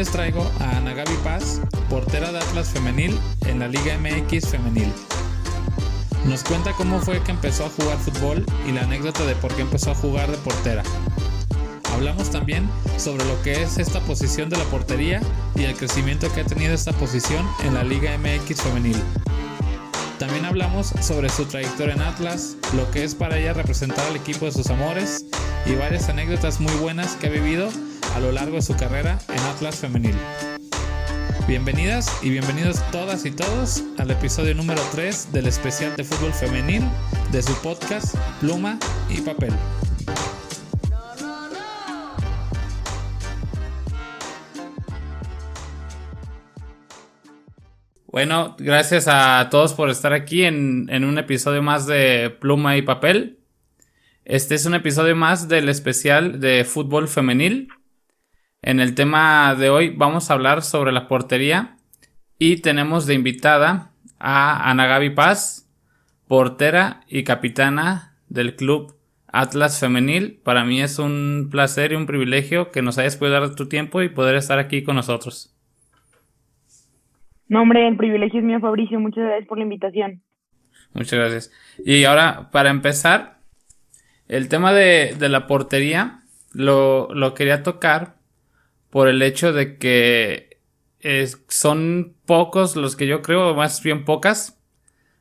Les traigo a Ana Gaby Paz, portera de Atlas Femenil en la Liga MX Femenil. Nos cuenta cómo fue que empezó a jugar fútbol y la anécdota de por qué empezó a jugar de portera. Hablamos también sobre lo que es esta posición de la portería y el crecimiento que ha tenido esta posición en la Liga MX Femenil. También hablamos sobre su trayectoria en Atlas, lo que es para ella representar al equipo de sus amores y varias anécdotas muy buenas que ha vivido a lo largo de su carrera en Atlas Femenil. Bienvenidas y bienvenidos todas y todos al episodio número 3 del especial de fútbol femenil de su podcast Pluma y Papel. Bueno, gracias a todos por estar aquí en, un episodio más de Pluma y Papel. Este es un episodio más del especial de fútbol femenil. En el tema de hoy vamos a hablar sobre la portería y tenemos de invitada a Ana Gaby Paz, portera y capitana del club Atlas Femenil. Para mí es un placer y un privilegio que nos hayas podido dar tu tiempo y poder estar aquí con nosotros. No, hombre, el privilegio es mío, Fabricio. Muchas gracias por la invitación. Muchas gracias. Y ahora, para empezar, el tema de, la portería lo, quería tocar por el hecho de que son pocos los que yo creo, más bien pocas,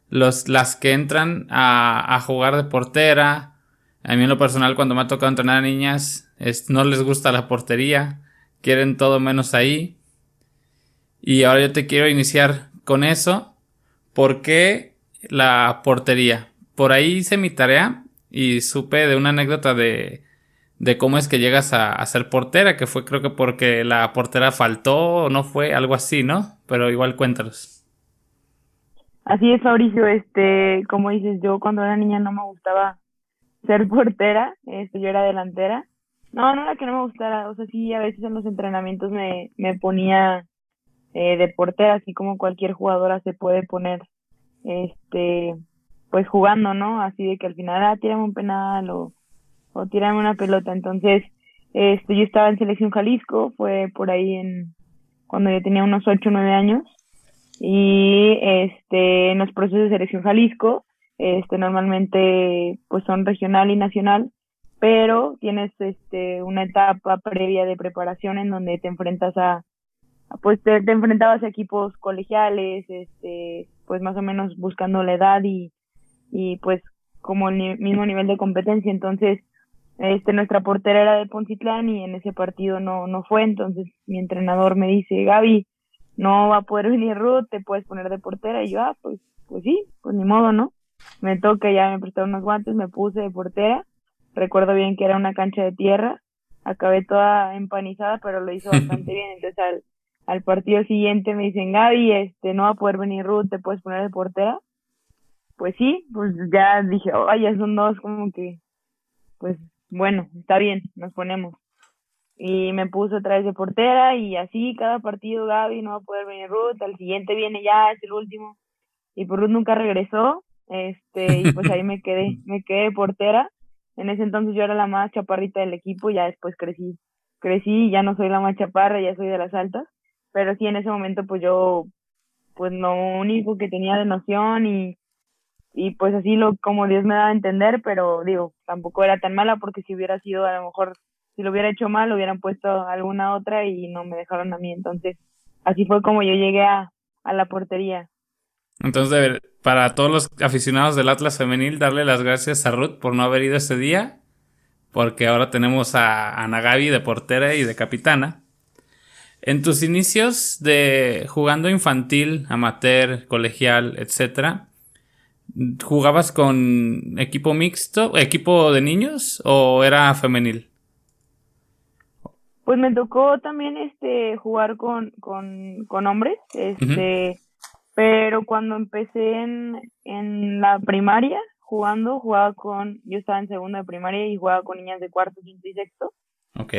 los, las que entran a, jugar de portera. A mí en lo personal, cuando me ha tocado entrenar a niñas, no les gusta la portería, quieren todo menos ahí. Y ahora yo te quiero iniciar con eso. ¿Por qué la portería? Por ahí hice mi tarea y supe de una anécdota de, de cómo es que llegas a, ser portera, que fue creo que porque la portera faltó o no fue, algo así, ¿no? Pero igual cuéntanos. Así es, Fabricio, este, como dices, yo cuando era niña no me gustaba ser portera, este, yo era delantera. No, no era que no me gustara, o sea, sí, a veces en los entrenamientos me, me ponía eh, de portera, así como cualquier jugadora se puede poner, este, pues jugando, ¿no? Así de que al final, ah, tirame un penal o, o tirame una pelota. Entonces, este, yo estaba en Selección Jalisco, fue por ahí en, cuando yo tenía unos 8 o 9 años, y este, en los procesos de Selección Jalisco, este, normalmente, pues son regional y nacional, pero tienes este una etapa previa de preparación en donde te enfrentas a pues te, enfrentabas a equipos colegiales, este, pues más o menos buscando la edad y, y pues como el mismo nivel de competencia. Entonces, este, nuestra portera era de Poncitlán y en ese partido no, no fue. Entonces, mi entrenador me dice, Gaby, no va a poder venir Ruth, te puedes poner de portera. Y yo, ah, pues, pues sí, pues ni modo, ¿no? Me toca, ya me prestaron unos guantes, me puse de portera. Recuerdo bien que era una cancha de tierra. Acabé toda empanizada, pero lo hizo bastante bien. Entonces, al, al partido siguiente me dicen, Gaby, este, no va a poder venir Ruth, ¿te puedes poner de portera? Pues sí, pues ya dije, oh, ya son dos, como que, pues bueno, está bien, nos ponemos. Y me puso otra vez de portera y así cada partido Gaby no va a poder venir Ruth, al siguiente viene ya, es el último. Y por Ruth nunca regresó, este, y pues ahí me quedé, me quedé portera. En ese entonces yo era la más chaparrita del equipo, ya después crecí, crecí, ya no soy la más chaparra, ya soy de las altas pero sí en ese momento pues yo pues lo único que tenía de noción y, y pues así lo como Dios me daba a entender, pero digo, tampoco era tan mala porque si hubiera sido a lo mejor, si lo hubiera hecho mal, hubieran puesto alguna otra y no me dejaron a mí, entonces así fue como yo llegué a, a la portería. Entonces, para todos los aficionados del Atlas Femenil, darle las gracias a Ruth por no haber ido ese día, porque ahora tenemos a Ana de portera y de capitana. En tus inicios de jugando infantil, amateur, colegial, etcétera, ¿jugabas con equipo mixto, equipo de niños o era femenil? Pues me tocó también este jugar con, con, con hombres, este, pero cuando empecé en, en la primaria jugando, jugaba con, yo estaba en segunda de primaria y jugaba con niñas de cuarto, quinto y sexto.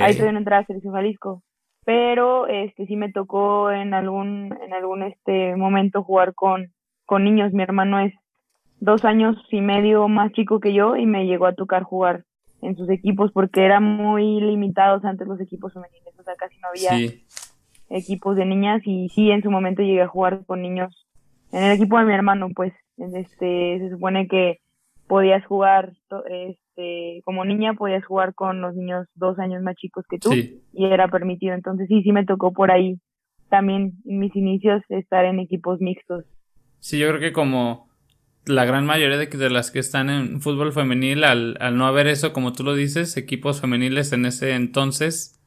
Ahí tuve una entrada a Selección Jalisco pero este sí me tocó en algún en algún este momento jugar con con niños mi hermano es dos años y medio más chico que yo y me llegó a tocar jugar en sus equipos porque eran muy limitados antes los equipos femeniles o sea casi no había equipos de niñas y sí, en su momento llegué a jugar con niños. En el equipo de mi hermano, pues, este, se supone que podías jugar, este, como niña podías jugar con los niños dos años más chicos que tú y era permitido. Entonces sí, sí me tocó por ahí también en mis inicios estar en equipos mixtos. Sí, yo creo que como la gran mayoría de, las que están en fútbol femenil, al, al, no haber eso, como tú lo dices, equipos femeniles en ese entonces,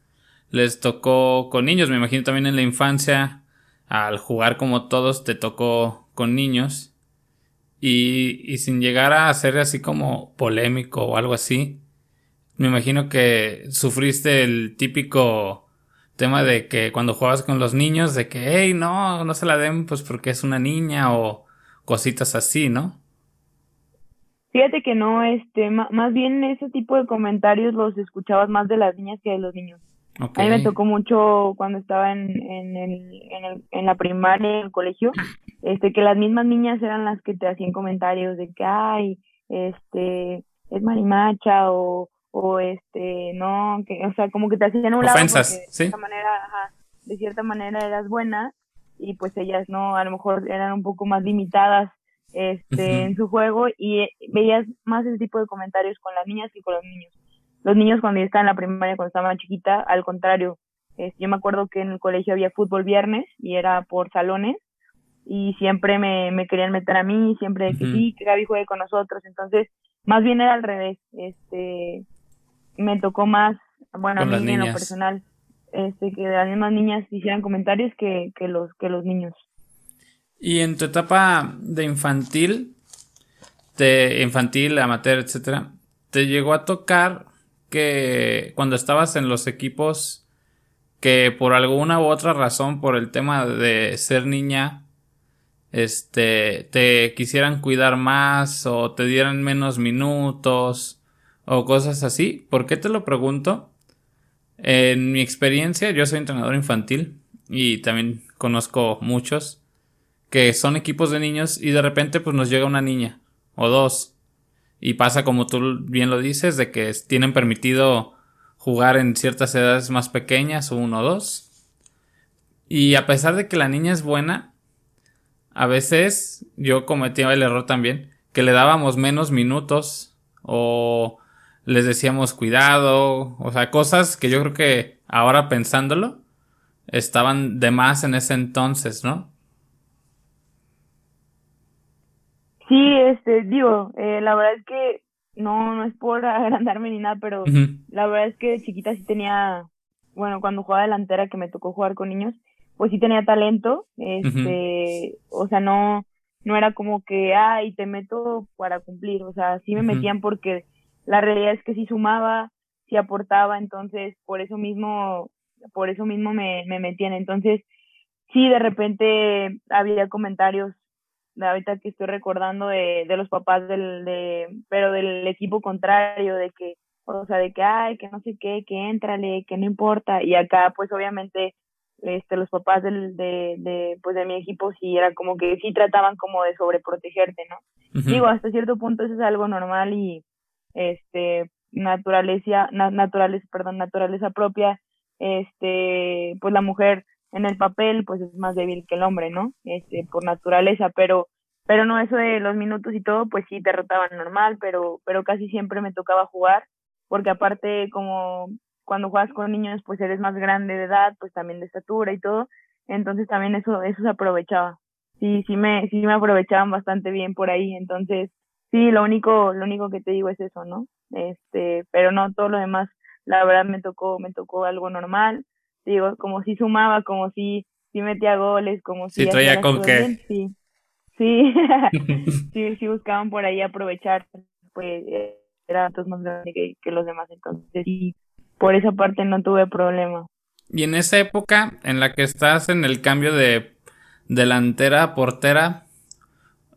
les tocó con niños. Me imagino también en la infancia, al jugar como todos, te tocó con niños. Y, y sin llegar a ser así como polémico o algo así, me imagino que sufriste el típico tema de que cuando jugabas con los niños, de que, hey, no, no se la den pues porque es una niña o cositas así, ¿no? Fíjate que no, este, más bien ese tipo de comentarios los escuchabas más de las niñas que de los niños. A mí me tocó mucho cuando estaba en, en, el, en, el, en la primaria, en el colegio, este, que las mismas niñas eran las que te hacían comentarios de que, ay, este, es marimacha o, o este, no, que, o sea, como que te hacían un lado Ofensas, de cierta manera, de cierta manera eras buena y pues ellas no, a lo mejor eran un poco más limitadas este, en su juego y eh, veías más ese tipo de comentarios con las niñas que con los niños. Los niños cuando yo estaba en la primaria, cuando estaba más chiquita, al contrario, yo me acuerdo que en el colegio había fútbol viernes y era por salones y siempre me, me querían meter a mí, siempre que sí, que Gaby juegue con nosotros, entonces más bien era al revés, este, me tocó más, bueno, a mí en lo personal, este, que las mismas niñas hicieran comentarios que, que, los, que los niños. Y en tu etapa de infantil, de infantil, amateur, etcétera, ¿te llegó a tocar que cuando estabas en los equipos que por alguna u otra razón, por el tema de ser niña, este, te quisieran cuidar más o te dieran menos minutos o cosas así? ¿Por qué te lo pregunto? En mi experiencia, yo soy entrenador infantil y también conozco muchos que son equipos de niños y de repente pues nos llega una niña o dos. Y pasa como tú bien lo dices de que tienen permitido jugar en ciertas edades más pequeñas uno o dos. Y a pesar de que la niña es buena a veces yo cometía el error también que le dábamos menos minutos o les decíamos cuidado, o sea, cosas que yo creo que ahora pensándolo estaban de más en ese entonces, ¿no? Sí, este, digo, eh, la verdad es que no, no es por agrandarme ni nada, pero la verdad es que chiquita sí tenía, bueno, cuando jugaba delantera que me tocó jugar con niños, pues sí tenía talento, este, o sea, no, no era como que, ay, te meto para cumplir, o sea, sí me metían porque la realidad es que sí sumaba, sí aportaba, entonces por eso mismo, por eso mismo me, me metían. Entonces, sí, de repente había comentarios, de ahorita que estoy recordando de, de los papás del, de, pero del equipo contrario, de que, o sea, de que, ay, que no sé qué, que éntrale, que no importa. Y acá, pues obviamente, este, los papás del, de, de, pues de mi equipo sí era como que sí trataban como de sobreprotegerte, ¿no? Digo, hasta cierto punto eso es algo normal y, este, naturaleza, naturaleza, perdón, naturaleza propia, este, pues la mujer en el papel, pues es más débil que el hombre, ¿no? Este, por naturaleza, pero, pero no eso de los minutos y todo, pues sí derrotaban normal, pero, pero casi siempre me tocaba jugar, porque aparte como cuando juegas con niños, pues eres más grande de edad, pues también de estatura y todo, entonces también eso, eso se aprovechaba. Sí, sí me, sí me aprovechaban bastante bien por ahí, entonces sí, lo único, lo único que te digo es eso, ¿no? Este, pero no todo lo demás, la verdad me tocó, me tocó algo normal, digo, como si sumaba, como si, si metía goles, como si... Sí, traía con qué. sí, sí, sí, sí buscaban por ahí aprovechar, pues eran todos más grandes que, que los demás, entonces sí, por esa parte no tuve problema. Y en esa época en la que estás en el cambio de delantera a portera,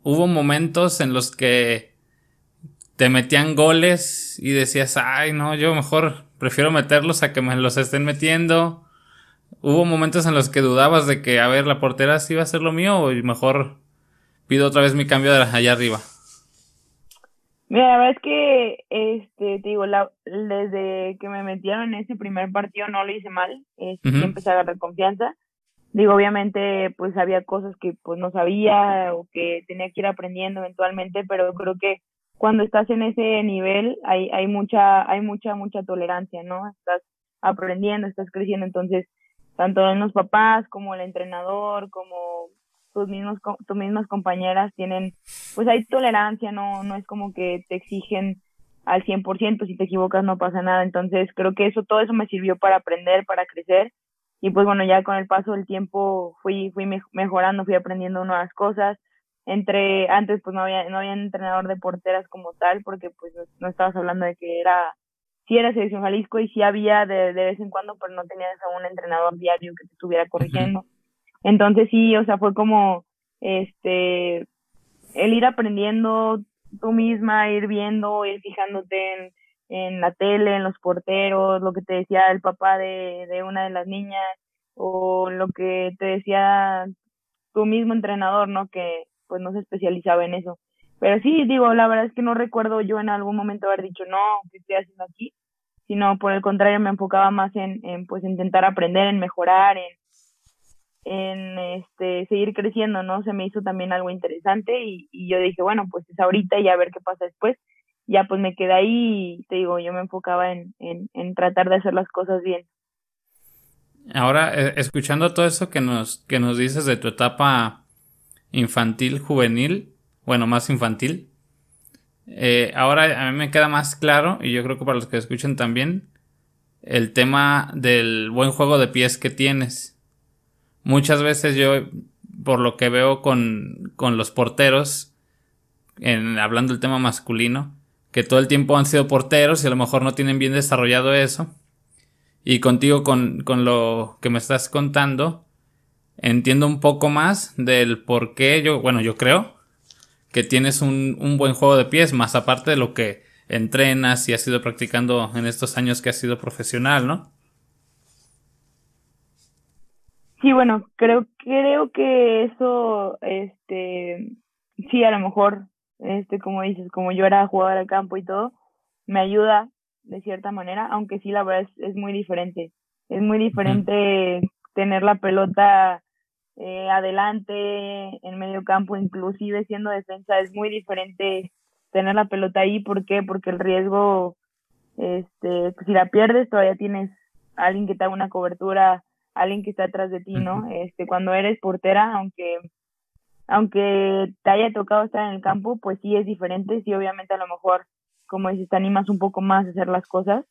hubo momentos en los que te metían goles y decías, ay, no, yo mejor prefiero meterlos a que me los estén metiendo. Hubo momentos en los que dudabas de que, a ver, la portera sí va a ser lo mío o mejor pido otra vez mi cambio de allá arriba. Mira, la verdad es que, este, te digo, la, desde que me metieron en ese primer partido no lo hice mal, este, empecé a agarrar confianza. Digo, obviamente, pues había cosas que pues no sabía o que tenía que ir aprendiendo eventualmente, pero creo que cuando estás en ese nivel hay, hay mucha, hay mucha, mucha tolerancia, ¿no? Estás aprendiendo, estás creciendo, entonces, tanto en los papás como el entrenador, como tus mismos tus mismas compañeras tienen pues hay tolerancia no no es como que te exigen al 100% si te equivocas no pasa nada. Entonces creo que eso todo eso me sirvió para aprender para crecer y pues bueno ya con el paso del tiempo fui fui mejorando fui aprendiendo nuevas cosas. Entre antes pues no había no había entrenador de porteras como tal porque pues no, estabas hablando de que era sí era selección Jalisco y sí había de, de vez en cuando pero no tenías a un entrenador diario que te estuviera corrigiendo. Entonces sí, o sea, fue como, este, el ir aprendiendo tú misma, ir viendo, ir fijándote en, en la tele, en los porteros, lo que te decía el papá de, de una de las niñas, o lo que te decía tu mismo entrenador, ¿no? Que pues no se especializaba en eso. Pero sí, digo, la verdad es que no recuerdo yo en algún momento haber dicho, no, ¿qué estoy haciendo aquí? Sino por el contrario, me enfocaba más en, en pues intentar aprender, en mejorar, en, en este seguir creciendo, ¿no? Se me hizo también algo interesante y, yo dije, bueno, pues es ahorita y a ver qué pasa después. Ya pues me quedé ahí y te digo, yo me enfocaba en, en, tratar de hacer las cosas bien. Ahora, eh, escuchando todo eso que nos, que nos dices de tu etapa infantil, juvenil, bueno, más infantil, eh, ahora a mí me queda más claro, y yo creo que para los que escuchen también, el tema del buen juego de pies que tienes muchas veces yo, por lo que veo con, con los porteros, en, hablando del tema masculino, que todo el tiempo han sido porteros y a lo mejor no tienen bien desarrollado eso. Y contigo, con, con lo que me estás contando, entiendo un poco más del por qué yo, bueno, yo creo que tienes un, un buen juego de pies, más aparte de lo que entrenas y has ido practicando en estos años que has sido profesional, ¿no? Sí, bueno, creo, creo que eso, este, sí, a lo mejor, este, como dices, como yo era jugador al campo y todo, me ayuda de cierta manera, aunque sí, la verdad es, es muy diferente. Es muy diferente tener la pelota eh, adelante, en medio campo, inclusive siendo defensa, es muy diferente tener la pelota ahí. ¿Por qué? Porque el riesgo, este, si la pierdes, todavía tienes alguien que te haga una cobertura alguien que está atrás de ti, ¿no? Este, cuando eres portera, aunque aunque te haya tocado estar en el campo, pues sí es diferente, sí obviamente a lo mejor, como dices, te animas un poco más a hacer las cosas,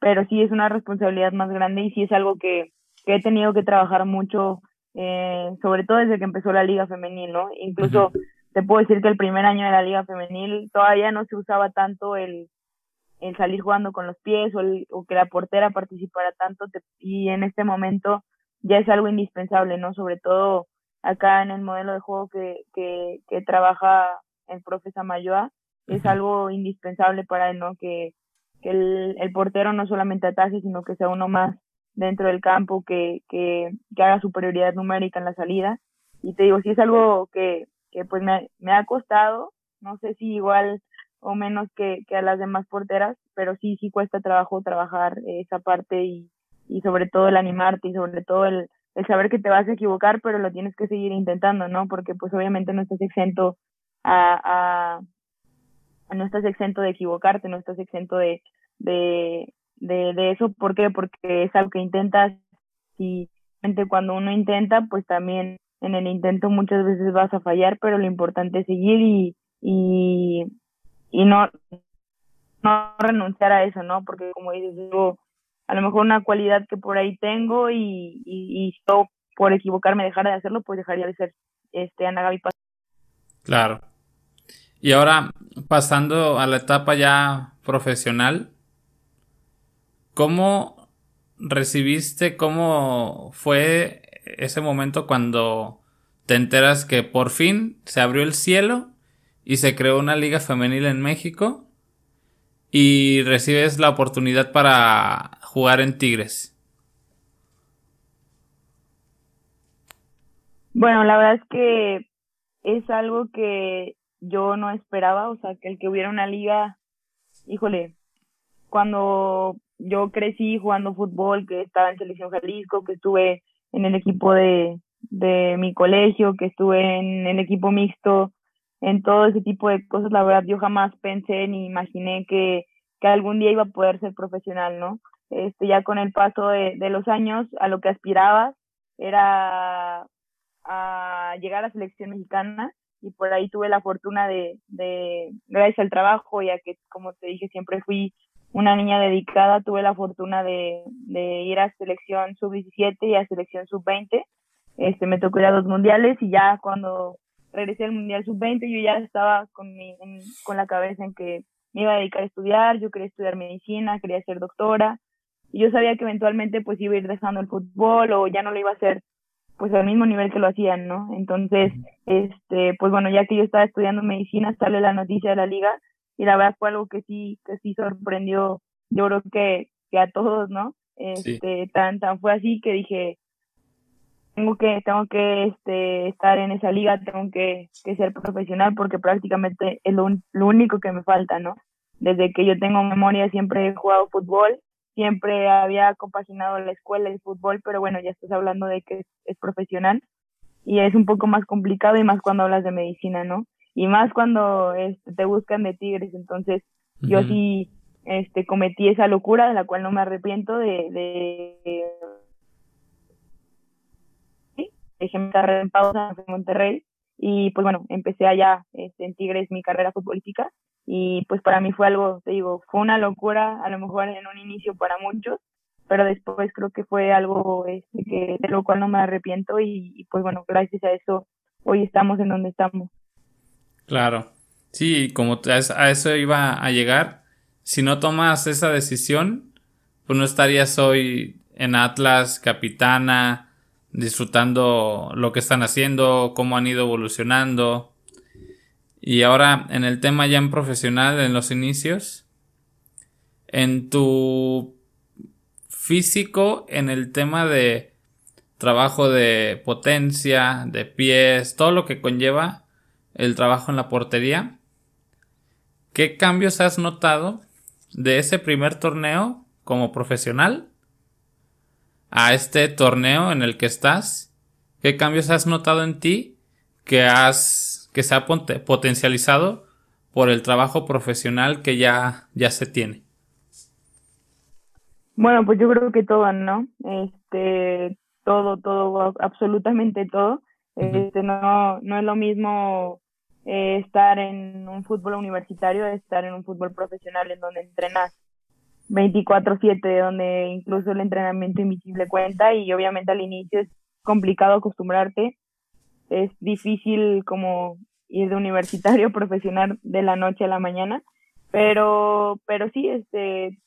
pero sí es una responsabilidad más grande y sí es algo que, que he tenido que trabajar mucho, eh, sobre todo desde que empezó la liga femenil, ¿no? Incluso te puedo decir que el primer año de la liga femenil todavía no se usaba tanto el, el salir jugando con los pies o, o que la portera participara tanto y en este momento ya es algo indispensable, ¿no? Sobre todo acá en el modelo de juego que, que, que trabaja el profe Samayoa, es algo indispensable para él, ¿no? Que, que el, el, portero no solamente ataque, sino que sea uno más dentro del campo, que, que, que haga superioridad numérica en la salida. Y te digo, si es algo que, que pues me, me ha costado, no sé si igual o menos que, que a las demás porteras, pero sí, sí cuesta trabajo trabajar esa parte y, y sobre todo el animarte y sobre todo el, el saber que te vas a equivocar, pero lo tienes que seguir intentando, ¿no? Porque pues obviamente no estás exento a, a no estás exento de equivocarte, no estás exento de, de, de, eso. ¿Por qué? Porque es algo que intentas y cuando uno intenta, pues también en el intento muchas veces vas a fallar, pero lo importante es seguir y, y, y no, no renunciar a eso, ¿no? Porque como dices, yo a lo mejor una cualidad que por ahí tengo y, y, yo por equivocarme dejara de hacerlo, pues dejaría de ser este Ana Gaby Claro. Y ahora, pasando a la etapa ya profesional, ¿cómo recibiste, cómo fue ese momento cuando te enteras que por fin se abrió el cielo y se creó una liga femenil en México y recibes la oportunidad para jugar en Tigres? Bueno, la verdad es que es algo que yo no esperaba, o sea, que el que hubiera una liga, híjole, cuando yo crecí jugando fútbol, que estaba en Selección Jalisco, que estuve en el equipo de, de mi colegio, que estuve en el equipo mixto, en todo ese tipo de cosas, la verdad yo jamás pensé ni imaginé que, que algún día iba a poder ser profesional, ¿no? Este, ya con el paso de, los años, a lo que aspiraba era a llegar a la selección mexicana y por ahí tuve la fortuna de, de, gracias al trabajo, ya que como te dije, siempre fui una niña dedicada, tuve la fortuna de, de ir a selección sub-17 y a selección sub-20. Este, me tocó ir a dos mundiales y ya cuando regresé al mundial sub-20 yo ya estaba con, mi, con la cabeza en que me iba a dedicar a estudiar, yo quería estudiar medicina, quería ser doctora y yo sabía que eventualmente pues iba a ir dejando el fútbol o ya no lo iba a hacer pues al mismo nivel que lo hacían, ¿no? Entonces, este, pues bueno, ya que yo estaba estudiando medicina, sale la noticia de la liga y la verdad fue algo que sí, que sí sorprendió, yo creo que, que a todos, ¿no? Este, tan, tan fue así que dije, tengo que, tengo que este, estar en esa liga, tengo que, que ser profesional porque prácticamente es lo, lo único que me falta, ¿no? Desde que yo tengo memoria siempre he jugado fútbol, siempre había compaginado la escuela y el fútbol, pero bueno, ya estás hablando de que es, es, profesional y es un poco más complicado y más cuando hablas de medicina, ¿no? y más cuando este, te buscan de tigres. Entonces, yo sí este, cometí esa locura de la cual no me arrepiento de, de, carrera en pausa en Monterrey y pues bueno, empecé allá este, en Tigres mi carrera futbolística y pues para mí fue algo, te digo, fue una locura, a lo mejor en un inicio para muchos, pero después creo que fue algo este, de lo cual no me arrepiento y, y pues bueno, gracias a eso hoy estamos en donde estamos. Claro. Sí, como a eso iba a llegar. Si no tomas esa decisión, pues no estarías hoy en Atlas, capitana, disfrutando lo que están haciendo, cómo han ido evolucionando. Y ahora en el tema ya en profesional, en los inicios, en tu físico, en el tema de trabajo de potencia, de pies, todo lo que conlleva, el trabajo en la portería. ¿Qué cambios has notado de ese primer torneo como profesional a este torneo en el que estás? ¿Qué cambios has notado en ti que has que se ha potencializado por el trabajo profesional que ya ya se tiene? Bueno, pues yo creo que todo, ¿no? Este, todo, todo, absolutamente todo. Este, no, no es lo mismo eh, estar en un fútbol universitario estar en un fútbol profesional en donde entrenas 24/7, donde incluso el entrenamiento invisible cuenta y obviamente al inicio es complicado acostumbrarte, es difícil como ir de universitario profesional de la noche a la mañana, pero, pero sí, este,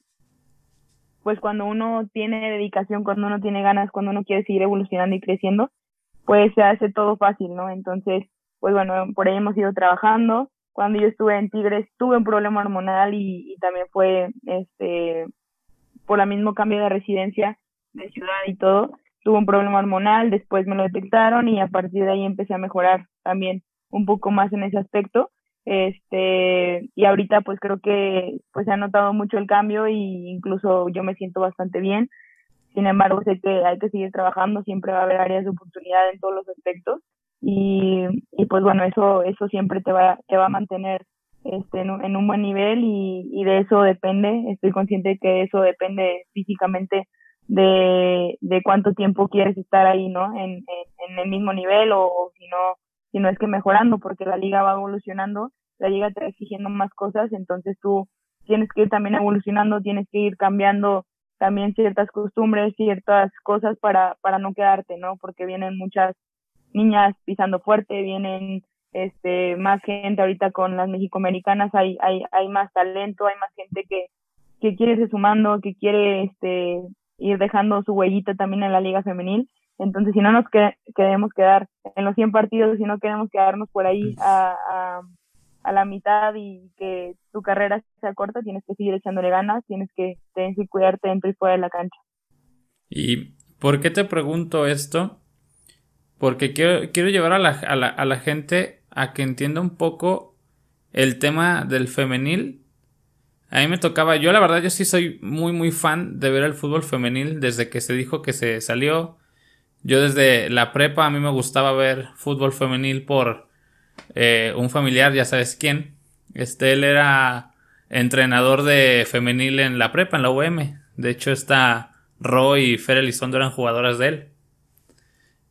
pues cuando uno tiene dedicación, cuando uno tiene ganas, cuando uno quiere seguir evolucionando y creciendo, pues se hace todo fácil, ¿no? Entonces, pues bueno, por ahí hemos ido trabajando. Cuando yo estuve en Tigres tuve un problema hormonal y, también fue este por el mismo cambio de residencia de ciudad y todo. Tuve un problema hormonal, después me lo detectaron y a partir de ahí empecé a mejorar también un poco más en ese aspecto. Este, y ahorita pues creo que pues se ha notado mucho el cambio y incluso yo me siento bastante bien. Sin embargo, sé que hay que seguir trabajando, siempre va a haber áreas de oportunidad en todos los aspectos y, y pues bueno, eso, eso siempre te va, te va a mantener este, en, un, en un buen nivel y, y de eso depende, estoy consciente de que eso depende físicamente de, de cuánto tiempo quieres estar ahí, ¿no? En, en, el mismo nivel o, o, si no, si no es que mejorando, porque la liga va evolucionando, la liga te va exigiendo más cosas, entonces tú tienes que ir también evolucionando, tienes que ir cambiando también ciertas costumbres, ciertas cosas para, para no quedarte, ¿no? Porque vienen muchas niñas pisando fuerte, vienen este más gente ahorita con las mexicoamericanas, hay, hay, hay más talento, hay más gente que, que quiere irse sumando, que quiere este ir dejando su huellita también en la liga femenil. Entonces, si no nos que, queremos quedar en los 100 partidos, si no queremos quedarnos por ahí a, a, a, la mitad y que tu carrera sea corta, tienes que seguir echándole ganas, tienes que, tienes que cuidarte dentro y fuera de la cancha. ¿Y por qué te pregunto esto? Porque quiero, quiero llevar a la, a, la, a la gente a que entienda un poco el tema del femenil. A mí me tocaba, yo la verdad yo sí soy muy muy fan de ver el fútbol femenil desde que se dijo que se salió. Yo desde la prepa a mí me gustaba ver fútbol femenil por eh, un familiar, ya sabes quién. Este, él era entrenador de femenil en la prepa, en la UM. De hecho, está Roy y Fer Elizondo eran jugadoras de él.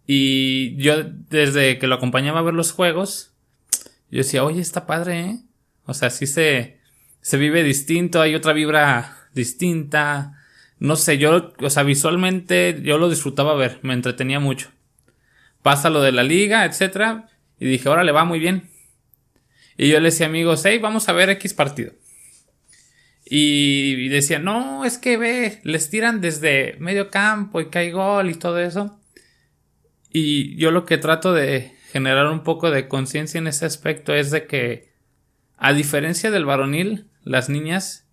Y yo, desde que lo acompañaba a ver los juegos, yo decía, oye, está padre, ¿eh? O sea, sí se, se vive distinto, hay otra vibra distinta. No sé, yo, o sea, visualmente yo lo disfrutaba ver, me entretenía mucho. Pasa lo de la liga, etcétera, y dije, ahora le va muy bien. Y yo le decía amigos, hey, vamos a ver X partido. Y decía, no, es que ve, les tiran desde medio campo y cae gol y todo eso. Y yo lo que trato de generar un poco de conciencia en ese aspecto es de que, a diferencia del varonil, las niñas,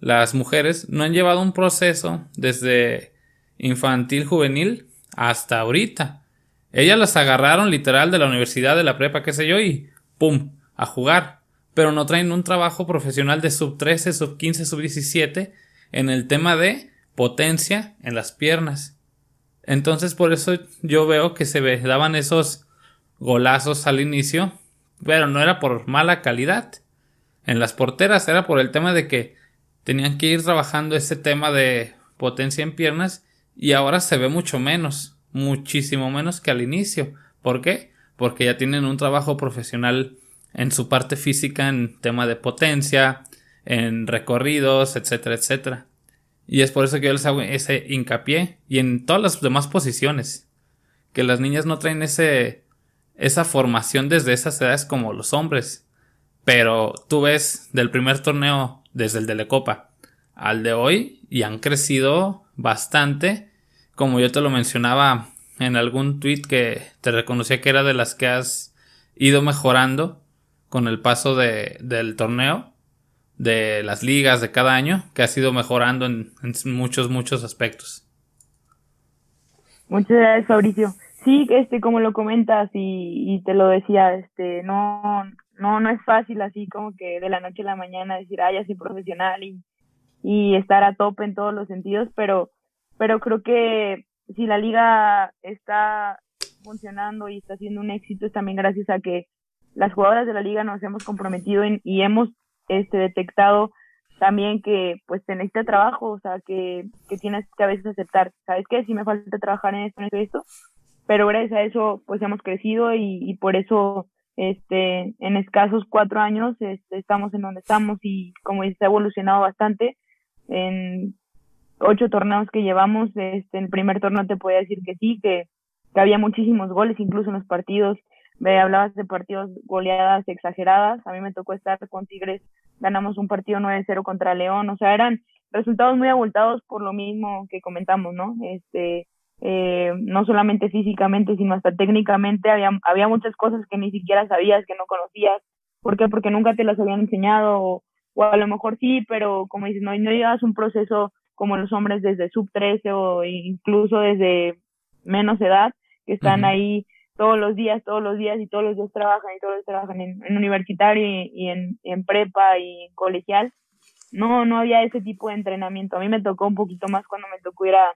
las mujeres, no han llevado un proceso desde infantil, juvenil, hasta ahorita. Ellas las agarraron literal de la universidad, de la prepa, qué sé yo, y ¡pum! a jugar pero no traen un trabajo profesional de sub 13, sub 15, sub 17 en el tema de potencia en las piernas. Entonces por eso yo veo que se daban esos golazos al inicio, pero no era por mala calidad. En las porteras era por el tema de que tenían que ir trabajando ese tema de potencia en piernas y ahora se ve mucho menos, muchísimo menos que al inicio. ¿Por qué? Porque ya tienen un trabajo profesional en su parte física en tema de potencia, en recorridos, etcétera, etcétera. Y es por eso que yo les hago ese hincapié y en todas las demás posiciones. Que las niñas no traen ese, esa formación desde esas edades como los hombres. Pero tú ves del primer torneo desde el de la Copa al de hoy y han crecido bastante. Como yo te lo mencionaba en algún tweet que te reconocía que era de las que has ido mejorando con el paso de, del torneo, de las ligas de cada año, que ha sido mejorando en, muchos, muchos aspectos. Muchas gracias, Fabricio. Sí, este, como lo comentas y, y, te lo decía, este, no, no, no es fácil así como que de la noche a la mañana decir, ah, ya soy profesional y, y estar a tope en todos los sentidos, pero, pero creo que si la liga está funcionando y está siendo un éxito es también gracias a que las jugadoras de la liga nos hemos comprometido y hemos este, detectado también que pues te necesita trabajo, o sea, que, que tienes que a veces aceptar, ¿sabes qué? Si me falta trabajar en esto, en esto, pero gracias a eso pues hemos crecido y, y por eso este en escasos cuatro años este, estamos en donde estamos y como dice, ha evolucionado bastante en ocho torneos que llevamos, este, en el primer torneo te podía decir que sí, que había muchísimos goles, incluso en los partidos me hablabas de partidos goleadas exageradas. A mí me tocó estar con Tigres, ganamos un partido 9-0 contra León. O sea, eran resultados muy abultados por lo mismo que comentamos, ¿no? Este, eh, no solamente físicamente, sino hasta técnicamente. Había, había muchas cosas que ni siquiera sabías, que no conocías. ¿Por qué? Porque nunca te las habían enseñado. O, o a lo mejor sí, pero como dices, no, no llevas un proceso como los hombres desde sub 13 o incluso desde menos edad, que están ahí todos los días, todos los días y todos los días trabajan y todos los días trabajan en, universitario y, en, prepa y en colegial. No, no había ese tipo de entrenamiento. A mí me tocó un poquito más cuando me tocó ir a,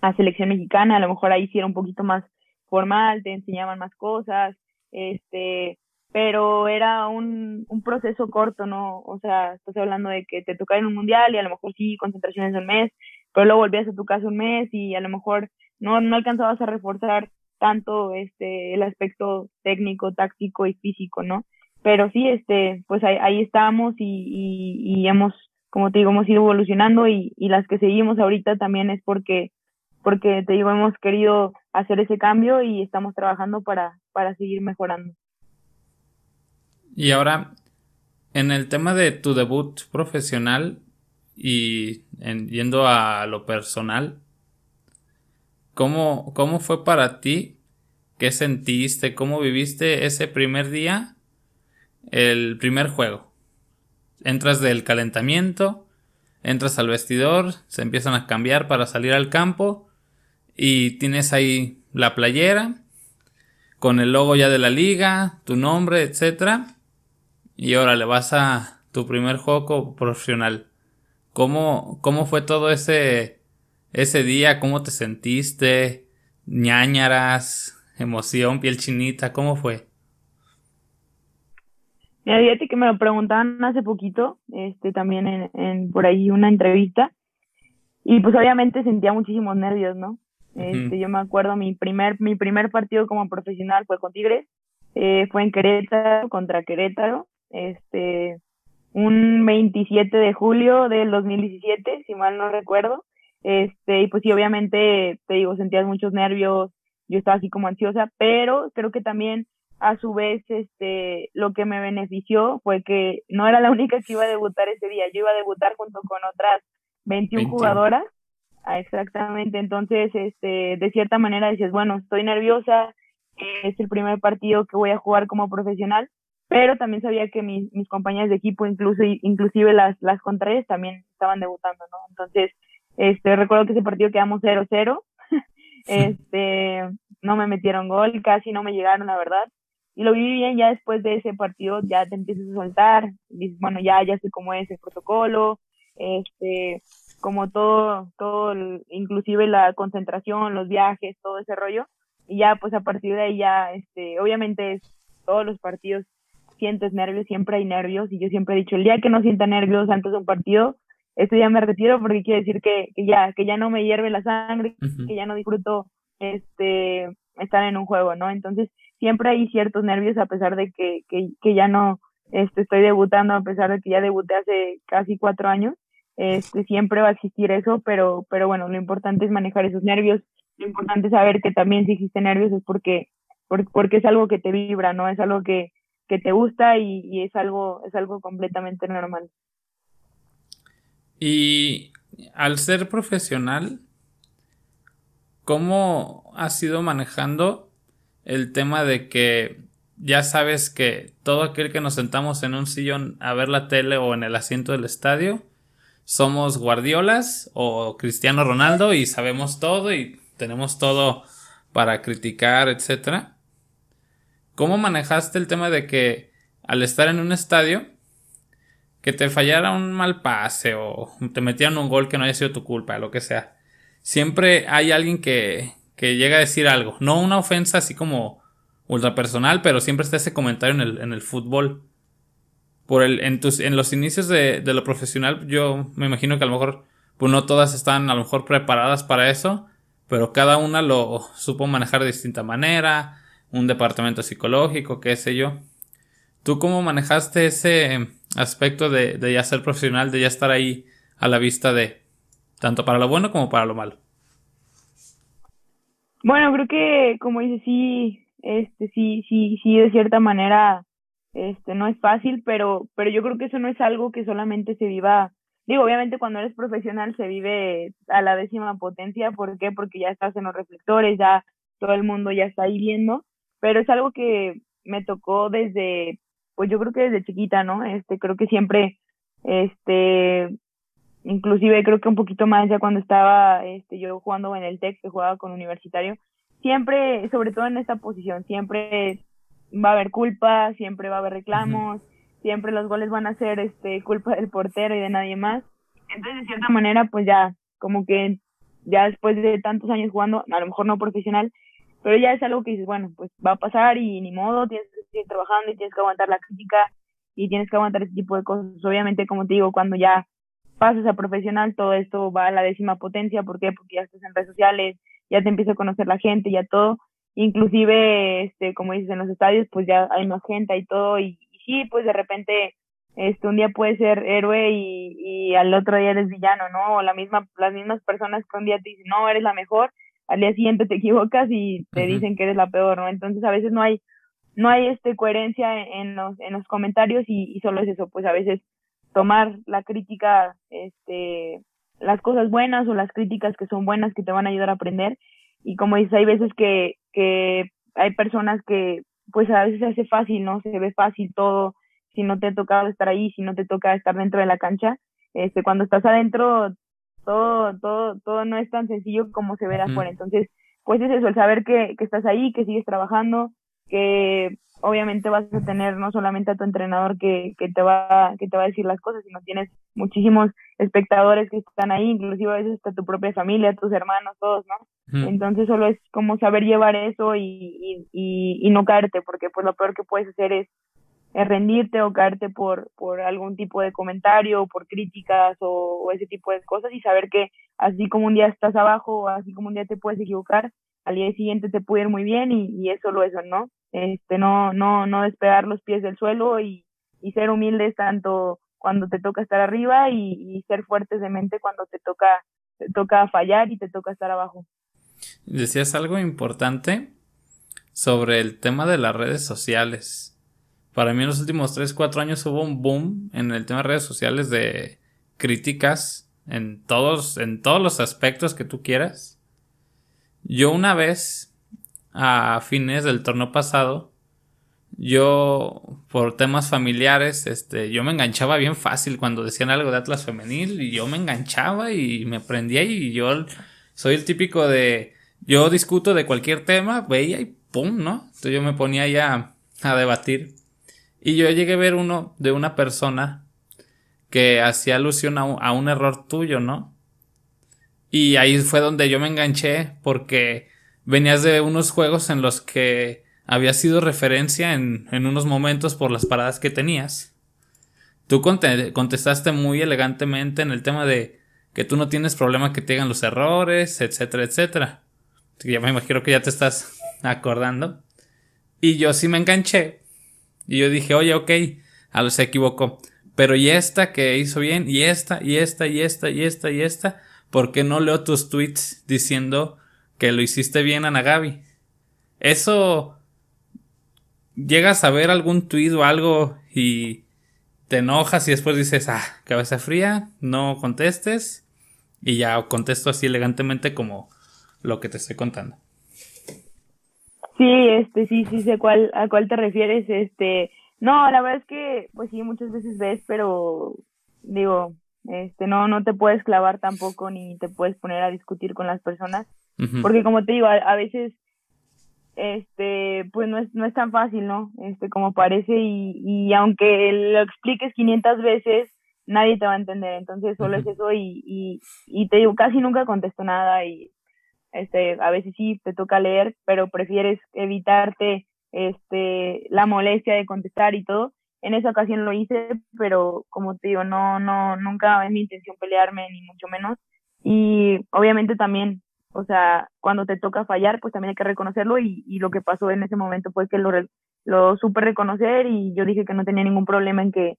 a selección mexicana, a lo mejor ahí sí era un poquito más formal, te enseñaban más cosas, este, pero era un, un proceso corto, ¿no? O sea, estás hablando de que te tocaba en un mundial y a lo mejor sí concentraciones un mes, pero luego volvías a tu casa un mes y a lo mejor no, no alcanzabas a reforzar tanto este el aspecto técnico, táctico y físico, ¿no? Pero sí, este, pues ahí, ahí estamos y, y, hemos, como te digo, hemos ido evolucionando y, y las que seguimos ahorita también es porque, porque te digo, hemos querido hacer ese cambio y estamos trabajando para, para seguir mejorando. Y ahora, en el tema de tu debut profesional y en, yendo a lo personal, ¿Cómo, ¿Cómo fue para ti? ¿Qué sentiste? ¿Cómo viviste ese primer día? El primer juego. Entras del calentamiento, entras al vestidor, se empiezan a cambiar para salir al campo y tienes ahí la playera con el logo ya de la liga, tu nombre, etc. y ahora le vas a tu primer juego profesional. ¿Cómo, cómo fue todo ese, ese día? ¿Cómo te sentiste? ñañaras, emoción, piel chinita, ¿cómo fue? Mira, fíjate que me lo preguntaban hace poquito, este, también en, en por ahí una entrevista, y pues obviamente sentía muchísimos nervios, ¿no? Este, yo me acuerdo mi primer, mi primer partido como profesional fue con Tigres, eh, fue en Querétaro, contra Querétaro, este, un 27 de julio del 2017, si mal no recuerdo, este, y pues sí, obviamente, te digo, sentías muchos nervios, yo estaba así como ansiosa, pero creo que también a su vez, este, lo que me benefició fue que no era la única que iba a debutar ese día, yo iba a debutar junto con otras 21, jugadoras, ah, exactamente, entonces, este, de cierta manera dices, bueno, estoy nerviosa, es el primer partido que voy a jugar como profesional, pero también sabía que mis, mis compañeras de equipo, incluso, inclusive las, las contrarias, también estaban debutando, ¿no? Entonces, este, recuerdo que ese partido quedamos 0-0. este, no me metieron gol, casi no me llegaron, la verdad. Y lo viví bien ya después de ese partido, ya te empiezas a soltar, dices, bueno, ya, ya sé cómo es el protocolo, este, como todo, todo, inclusive la concentración, los viajes, todo ese rollo. Y ya, pues a partir de ahí ya, este, obviamente todos los partidos sientes nervios, siempre hay nervios, y yo siempre he dicho, el día que no sienta nervios antes de un partido, esto ya me retiro porque quiere decir que, que ya, que ya no me hierve la sangre, que ya no disfruto este estar en un juego, ¿no? Entonces, siempre hay ciertos nervios a pesar de que, que, que ya no este, estoy debutando, a pesar de que ya debuté hace casi cuatro años, este, siempre va a existir eso, pero, pero bueno, lo importante es manejar esos nervios, lo importante es saber que también si existen nervios es porque, porque es algo que te vibra, ¿no? Es algo que, que te gusta y, y es algo, es algo completamente normal. Y al ser profesional, ¿cómo has ido manejando el tema de que ya sabes que todo aquel que nos sentamos en un sillón a ver la tele o en el asiento del estadio, somos Guardiolas o Cristiano Ronaldo y sabemos todo y tenemos todo para criticar, etcétera. ¿Cómo manejaste el tema de que al estar en un estadio que te fallara un mal pase o te metieran un gol que no haya sido tu culpa, lo que sea. Siempre hay alguien que, que llega a decir algo. No una ofensa así como ultra personal, pero siempre está ese comentario en el, en el fútbol. Por el, en, tus, en los inicios de, de lo profesional, yo me imagino que a lo mejor, pues no todas están a lo mejor preparadas para eso, pero cada una lo supo manejar de distinta manera, un departamento psicológico, qué sé yo. ¿Tú cómo manejaste ese, aspecto de, ya ser profesional, de ya estar ahí a la vista de tanto para lo bueno como para lo malo. Bueno, creo que como dices, sí, este, sí, sí, sí, de cierta manera, este, no es fácil, pero, pero yo creo que eso no es algo que solamente se viva, digo, obviamente cuando eres profesional se vive a la décima potencia, ¿por qué? Porque ya estás en los reflectores, ya todo el mundo ya está ahí viendo, pero es algo que me tocó desde pues yo creo que desde chiquita, ¿no? Este, creo que siempre, este, inclusive creo que un poquito más ya cuando estaba, este, yo jugando en el TEC, que jugaba con universitario, siempre, sobre todo en esta posición, siempre va a haber culpa, siempre va a haber reclamos, siempre los goles van a ser, este, culpa del portero y de nadie más. Entonces, de cierta manera, pues ya, como que ya después de tantos años jugando, a lo mejor no profesional, pero ya es algo que dices, bueno, pues va a pasar y ni modo, tienes que seguir trabajando y tienes que aguantar la crítica y tienes que aguantar ese tipo de cosas. Obviamente, como te digo, cuando ya pasas a profesional, todo esto va a la décima potencia. ¿Por qué? Porque ya estás en redes sociales, ya te empieza a conocer la gente, ya todo. Inclusive, este, como dices, en los estadios, pues ya hay más gente y todo. Y, sí, pues de repente, este, un día puedes ser héroe y, y al otro día eres villano, ¿no? O la misma, las mismas personas que un día te dicen, no, eres la mejor, al día siguiente te equivocas y te dicen que eres la peor, ¿no? Entonces a veces no hay, no hay este coherencia en los, en los comentarios y, y solo es eso, pues a veces tomar la crítica, este, las cosas buenas o las críticas que son buenas que te van a ayudar a aprender. Y como dices, hay veces que, que hay personas que pues a veces se hace fácil, ¿no? Se ve fácil todo, si no te ha tocado estar ahí, si no te toca estar dentro de la cancha, este, cuando estás adentro todo, todo, todo no es tan sencillo como se verá afuera. Entonces, pues es eso, el saber que, que estás ahí, que sigues trabajando, que obviamente vas a tener no solamente a tu entrenador que, que, te va, que te va a decir las cosas, sino tienes muchísimos espectadores que están ahí, inclusive a veces hasta tu propia familia, tus hermanos, todos, ¿no? Entonces solo es como saber llevar eso y, y, y, no caerte, porque pues lo peor que puedes hacer es, rendirte o caerte por, por algún tipo de comentario, por críticas o, ese tipo de cosas y saber que así como un día estás abajo o así como un día te puedes equivocar, al día siguiente te puede ir muy bien y, y es solo eso, ¿no? Este, no, no, no despegar los pies del suelo y, y ser humildes tanto cuando te toca estar arriba y, ser fuertes de mente cuando te toca, te toca fallar y te toca estar abajo. Decías algo importante sobre el tema de las redes sociales. Para mí en los últimos 3, 4 años hubo un boom en el tema de redes sociales de críticas en todos, en todos los aspectos que tú quieras. Yo una vez, a fines del torneo pasado, yo, por temas familiares, este, yo me enganchaba bien fácil cuando decían algo de Atlas Femenil y yo me enganchaba y me prendía y yo soy el típico de, yo discuto de cualquier tema, veía y pum, ¿no? Entonces yo me ponía ya a debatir. Y yo llegué a ver uno de una persona que hacía alusión a un, a un error tuyo, ¿no? Y ahí fue donde yo me enganché porque venías de unos juegos en los que había sido referencia en, en unos momentos por las paradas que tenías. Tú contestaste muy elegantemente en el tema de que tú no tienes problema que te digan los errores, etcétera, etcétera. Ya me imagino que ya te estás acordando. Y yo sí me enganché. Y yo dije, oye, ok, a lo se equivocó. Pero y esta que hizo bien, y esta, y esta, y esta, y esta, y esta. ¿por qué no leo tus tweets diciendo que lo hiciste bien, Anagabi? Eso llegas a ver algún tweet o algo y te enojas y después dices, ah, cabeza fría, no contestes y ya contesto así elegantemente como lo que te estoy contando. Sí, este, sí, sí sé cuál, a cuál te refieres, este, no, la verdad es que, pues sí, muchas veces ves, pero digo, este, no, no te puedes clavar tampoco ni te puedes poner a discutir con las personas, porque como te digo, a, veces, este, pues no es, no es tan fácil, ¿no? Este, como parece y, y aunque lo expliques 500 veces, nadie te va a entender, entonces solo es eso y, y, y te digo, casi nunca contesto nada y, este, a veces sí te toca leer, pero prefieres evitarte, este, la molestia de contestar y todo, en esa ocasión lo hice, pero como te digo, no, no, nunca es mi intención pelearme, ni mucho menos. Y obviamente también, o sea, cuando te toca fallar, pues también hay que reconocerlo y, y lo que pasó en ese momento fue que lo, lo supe reconocer y yo dije que no tenía ningún problema en que,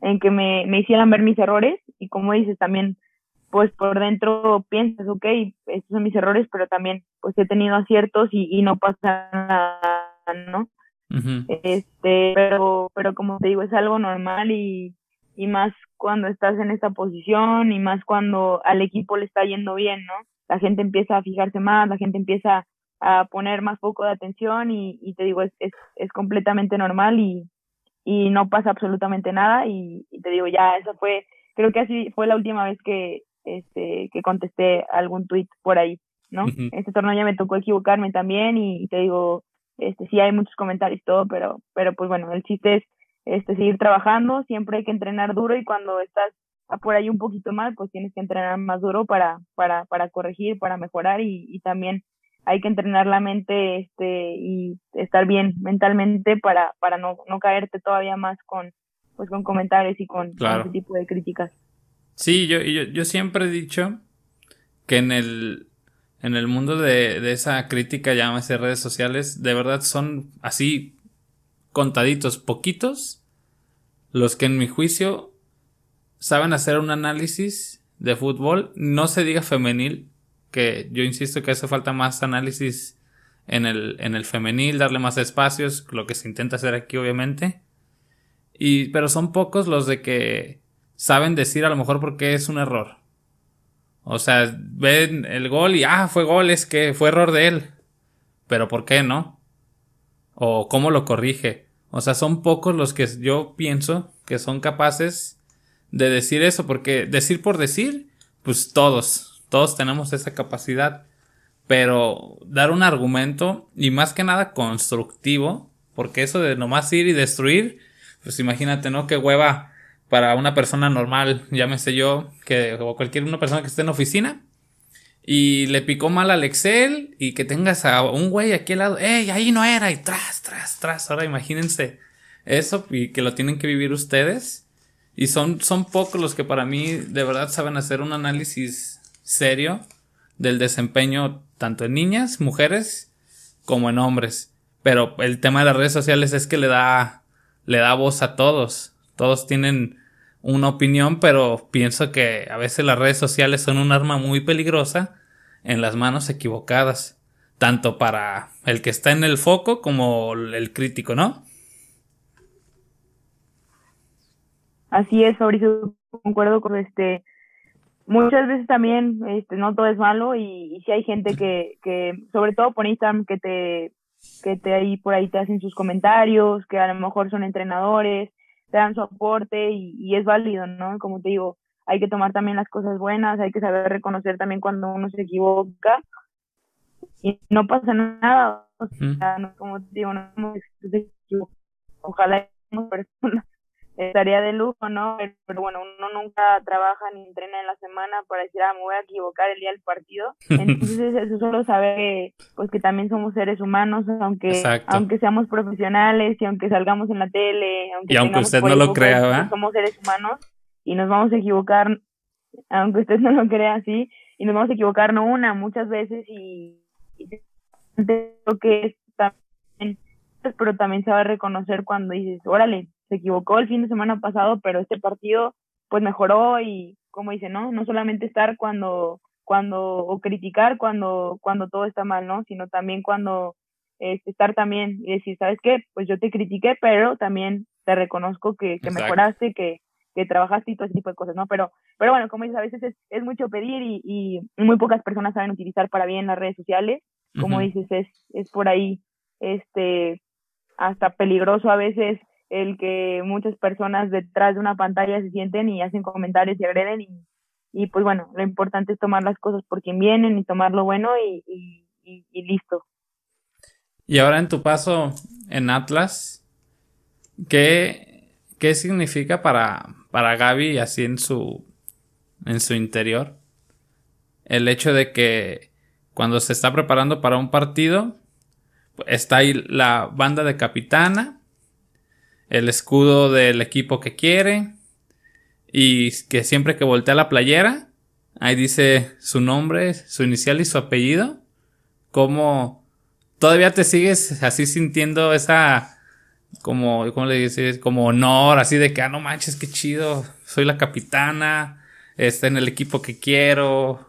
en que me, me hicieran ver mis errores y como dices también, pues por dentro piensas, ok, estos son mis errores, pero también pues he tenido aciertos y, y no pasa nada, ¿no? Este, pero, pero como te digo, es algo normal y, y más cuando estás en esta posición y más cuando al equipo le está yendo bien, ¿no? La gente empieza a fijarse más, la gente empieza a poner más poco de atención y, y te digo, es, es, es completamente normal y, y no pasa absolutamente nada y, te digo, ya, eso fue, creo que así fue la última vez que, este, que contesté algún tweet por ahí, ¿no? Este torneo ya me tocó equivocarme también y, y te digo, este, sí hay muchos comentarios y todo, pero, pero pues bueno, el chiste es este, seguir trabajando, siempre hay que entrenar duro y cuando estás por ahí un poquito mal, pues tienes que entrenar más duro para, para, para corregir, para mejorar y, y también hay que entrenar la mente este, y estar bien mentalmente para, para no, no caerte todavía más con, pues, con comentarios y con, con ese tipo de críticas. Sí, yo, yo, yo siempre he dicho que en el, en el mundo de, de esa crítica, llámese redes sociales, de verdad son así contaditos, poquitos, los que en mi juicio saben hacer un análisis de fútbol, no se diga femenil, que yo insisto que hace falta más análisis en el, en el femenil, darle más espacios, lo que se intenta hacer aquí obviamente. Y, pero son pocos los de que saben decir a lo mejor por qué es un error. O sea, ven el gol y, ah, fue gol, es que fue error de él. Pero ¿por qué no? O cómo lo corrige. O sea, son pocos los que yo pienso que son capaces de decir eso, porque decir por decir, pues todos, todos tenemos esa capacidad. pero dar un argumento y más que nada constructivo, porque eso de nomás ir y destruir, pues imagínate, ¿no? Qué hueva para una persona normal, llámese yo, que, o cualquier una persona que esté en oficina, y le picó mal al Excel, y que tengas a un güey aquí al lado, ¡ey, ahí no era! Y tras, tras, tras. Ahora imagínense eso, y que lo tienen que vivir ustedes. Y son, son pocos los que para mí de verdad saben hacer un análisis serio del desempeño tanto en niñas, mujeres, como en hombres. Pero el tema de las redes sociales es que le da, le da voz a todos. Todos tienen una opinión, pero pienso que a veces las redes sociales son un arma muy peligrosa en las manos equivocadas. Tanto para el que está en el foco como el crítico, ¿no? Así es, Fabricio, concuerdo con este muchas veces también este, no todo es malo y, si hay gente que, que, sobre todo por Instagram, que te, que te ahí por ahí te hacen sus comentarios, que a lo mejor son entrenadores, te dan su aporte y, y es válido, ¿no? Como te digo, hay que tomar también las cosas buenas, hay que saber reconocer también cuando uno se equivoca y no pasa nada, o sea, no, como te digo, no, ojalá personas estaría de lujo, ¿no? Pero bueno, uno nunca trabaja ni entrena en la semana para decir, ah, me voy a equivocar el día del partido. Entonces, eso solo sabe, pues que también somos seres humanos, aunque aunque seamos profesionales y aunque salgamos en la tele, aunque y aunque usted no lo crea, ¿verdad? Somos seres humanos y nos vamos a equivocar, aunque usted no lo crea así, y nos vamos a equivocar no una, muchas veces y, y lo que es también, pero también se va a reconocer cuando dices, órale, se equivocó el fin de semana pasado, pero este partido pues mejoró y como dice, ¿no? No solamente estar cuando cuando o criticar cuando cuando todo está mal, ¿no? Sino también cuando este, estar también y decir, ¿sabes qué? Pues yo te critiqué, pero también te reconozco que, que mejoraste, que, que trabajaste y todo ese tipo de cosas, ¿no? Pero, pero bueno, como dices, a veces es, es mucho pedir y, y, muy pocas personas saben utilizar para bien las redes sociales. Como dices, es, es por ahí, este, hasta peligroso a veces el que muchas personas detrás de una pantalla se sienten y hacen comentarios y agreden y, y pues bueno, lo importante es tomar las cosas por quien vienen y tomar lo bueno y, y, y, listo. Y ahora en tu paso en Atlas, ¿qué, qué significa para, para Gaby así en su, en su interior? El hecho de que cuando se está preparando para un partido, está ahí la banda de capitana el escudo del equipo que quiere y que siempre que voltea la playera, ahí dice su nombre, su inicial y su apellido. Como todavía te sigues así sintiendo esa como ¿cómo le dices? como honor, así de que ah no manches, qué chido, soy la capitana, está en el equipo que quiero.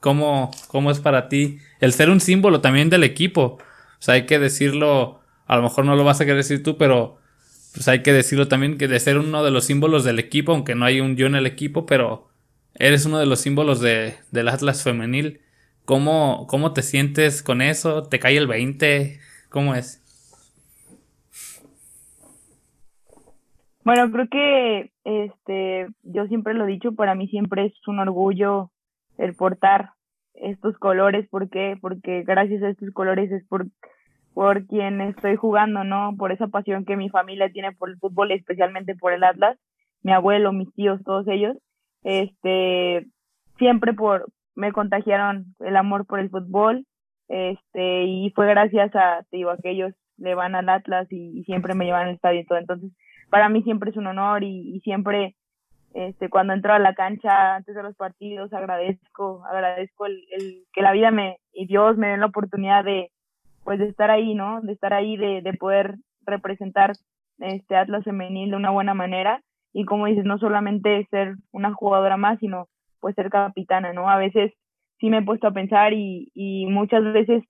¿Cómo, ¿Cómo es para ti el ser un símbolo también del equipo? O sea, hay que decirlo, a lo mejor no lo vas a querer decir tú, pero pues hay que decirlo también que de ser uno de los símbolos del equipo, aunque no hay un yo en el equipo, pero eres uno de los símbolos de, del Atlas femenil. ¿Cómo, ¿Cómo te sientes con eso? ¿Te cae el 20? ¿Cómo es? Bueno, creo que este yo siempre lo he dicho, para mí siempre es un orgullo el portar estos colores, ¿por qué? Porque gracias a estos colores es por por quien estoy jugando, ¿no? Por esa pasión que mi familia tiene por el fútbol, especialmente por el Atlas, mi abuelo, mis tíos, todos ellos, este, siempre por, me contagiaron el amor por el fútbol, este, y fue gracias a, te digo, a que ellos le van al Atlas y, siempre me llevan al estadio y todo, entonces, para mí siempre es un honor y, y siempre, este, cuando entro a la cancha antes de los partidos, agradezco, agradezco el, el que la vida me, y Dios me den la oportunidad de, pues de estar ahí, ¿no? De estar ahí, de, de poder representar este Atlas femenil de una buena manera y como dices, no solamente ser una jugadora más, sino pues ser capitana, ¿no? A veces sí me he puesto a pensar y, y muchas veces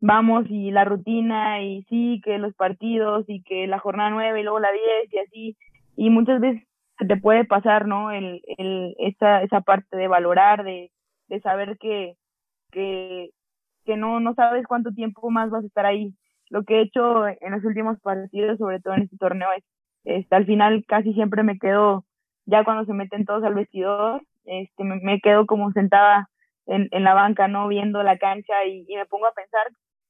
vamos y la rutina y sí, que los partidos y que la jornada nueve y luego la diez y así, y muchas veces te puede pasar, ¿no? El, el, esa, esa parte de valorar, de, de saber que, que que no, no sabes cuánto tiempo más vas a estar ahí. Lo que he hecho en los últimos partidos, sobre todo en este torneo, es, este, al final casi siempre me quedo, ya cuando se meten todos al vestidor, este, me, quedo como sentada en, en la banca, ¿no? Viendo la cancha y, y me pongo a pensar,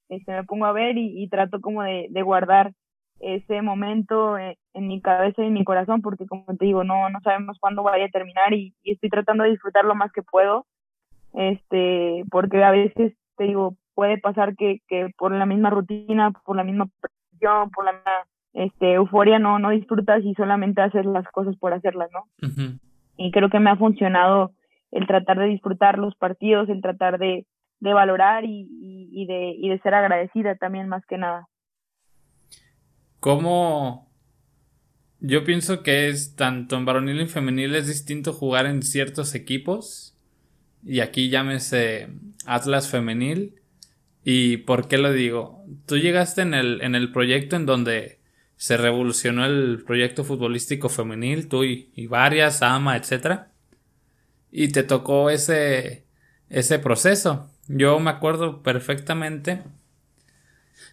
este, me pongo a ver y, y trato como de, de guardar ese momento en, mi cabeza y en mi corazón, porque como te digo, no, no sabemos cuándo vaya a terminar y, y, estoy tratando de disfrutar lo más que puedo, este, porque a veces, te digo, puede pasar que, que por la misma rutina, por la misma presión, por la misma este, euforia, no, no disfrutas y solamente haces las cosas por hacerlas, ¿no? Y creo que me ha funcionado el tratar de disfrutar los partidos, el tratar de, de valorar y, y, de, y de ser agradecida también más que nada. ¿Cómo? Yo pienso que es tanto en varonil y en femenil es distinto jugar en ciertos equipos. Y aquí llámese Atlas Femenil. ¿Y por qué lo digo? Tú llegaste en el, en el proyecto en donde se revolucionó el proyecto futbolístico femenil, tú y, y varias, Ama, etcétera y te tocó ese, ese proceso. Yo me acuerdo perfectamente,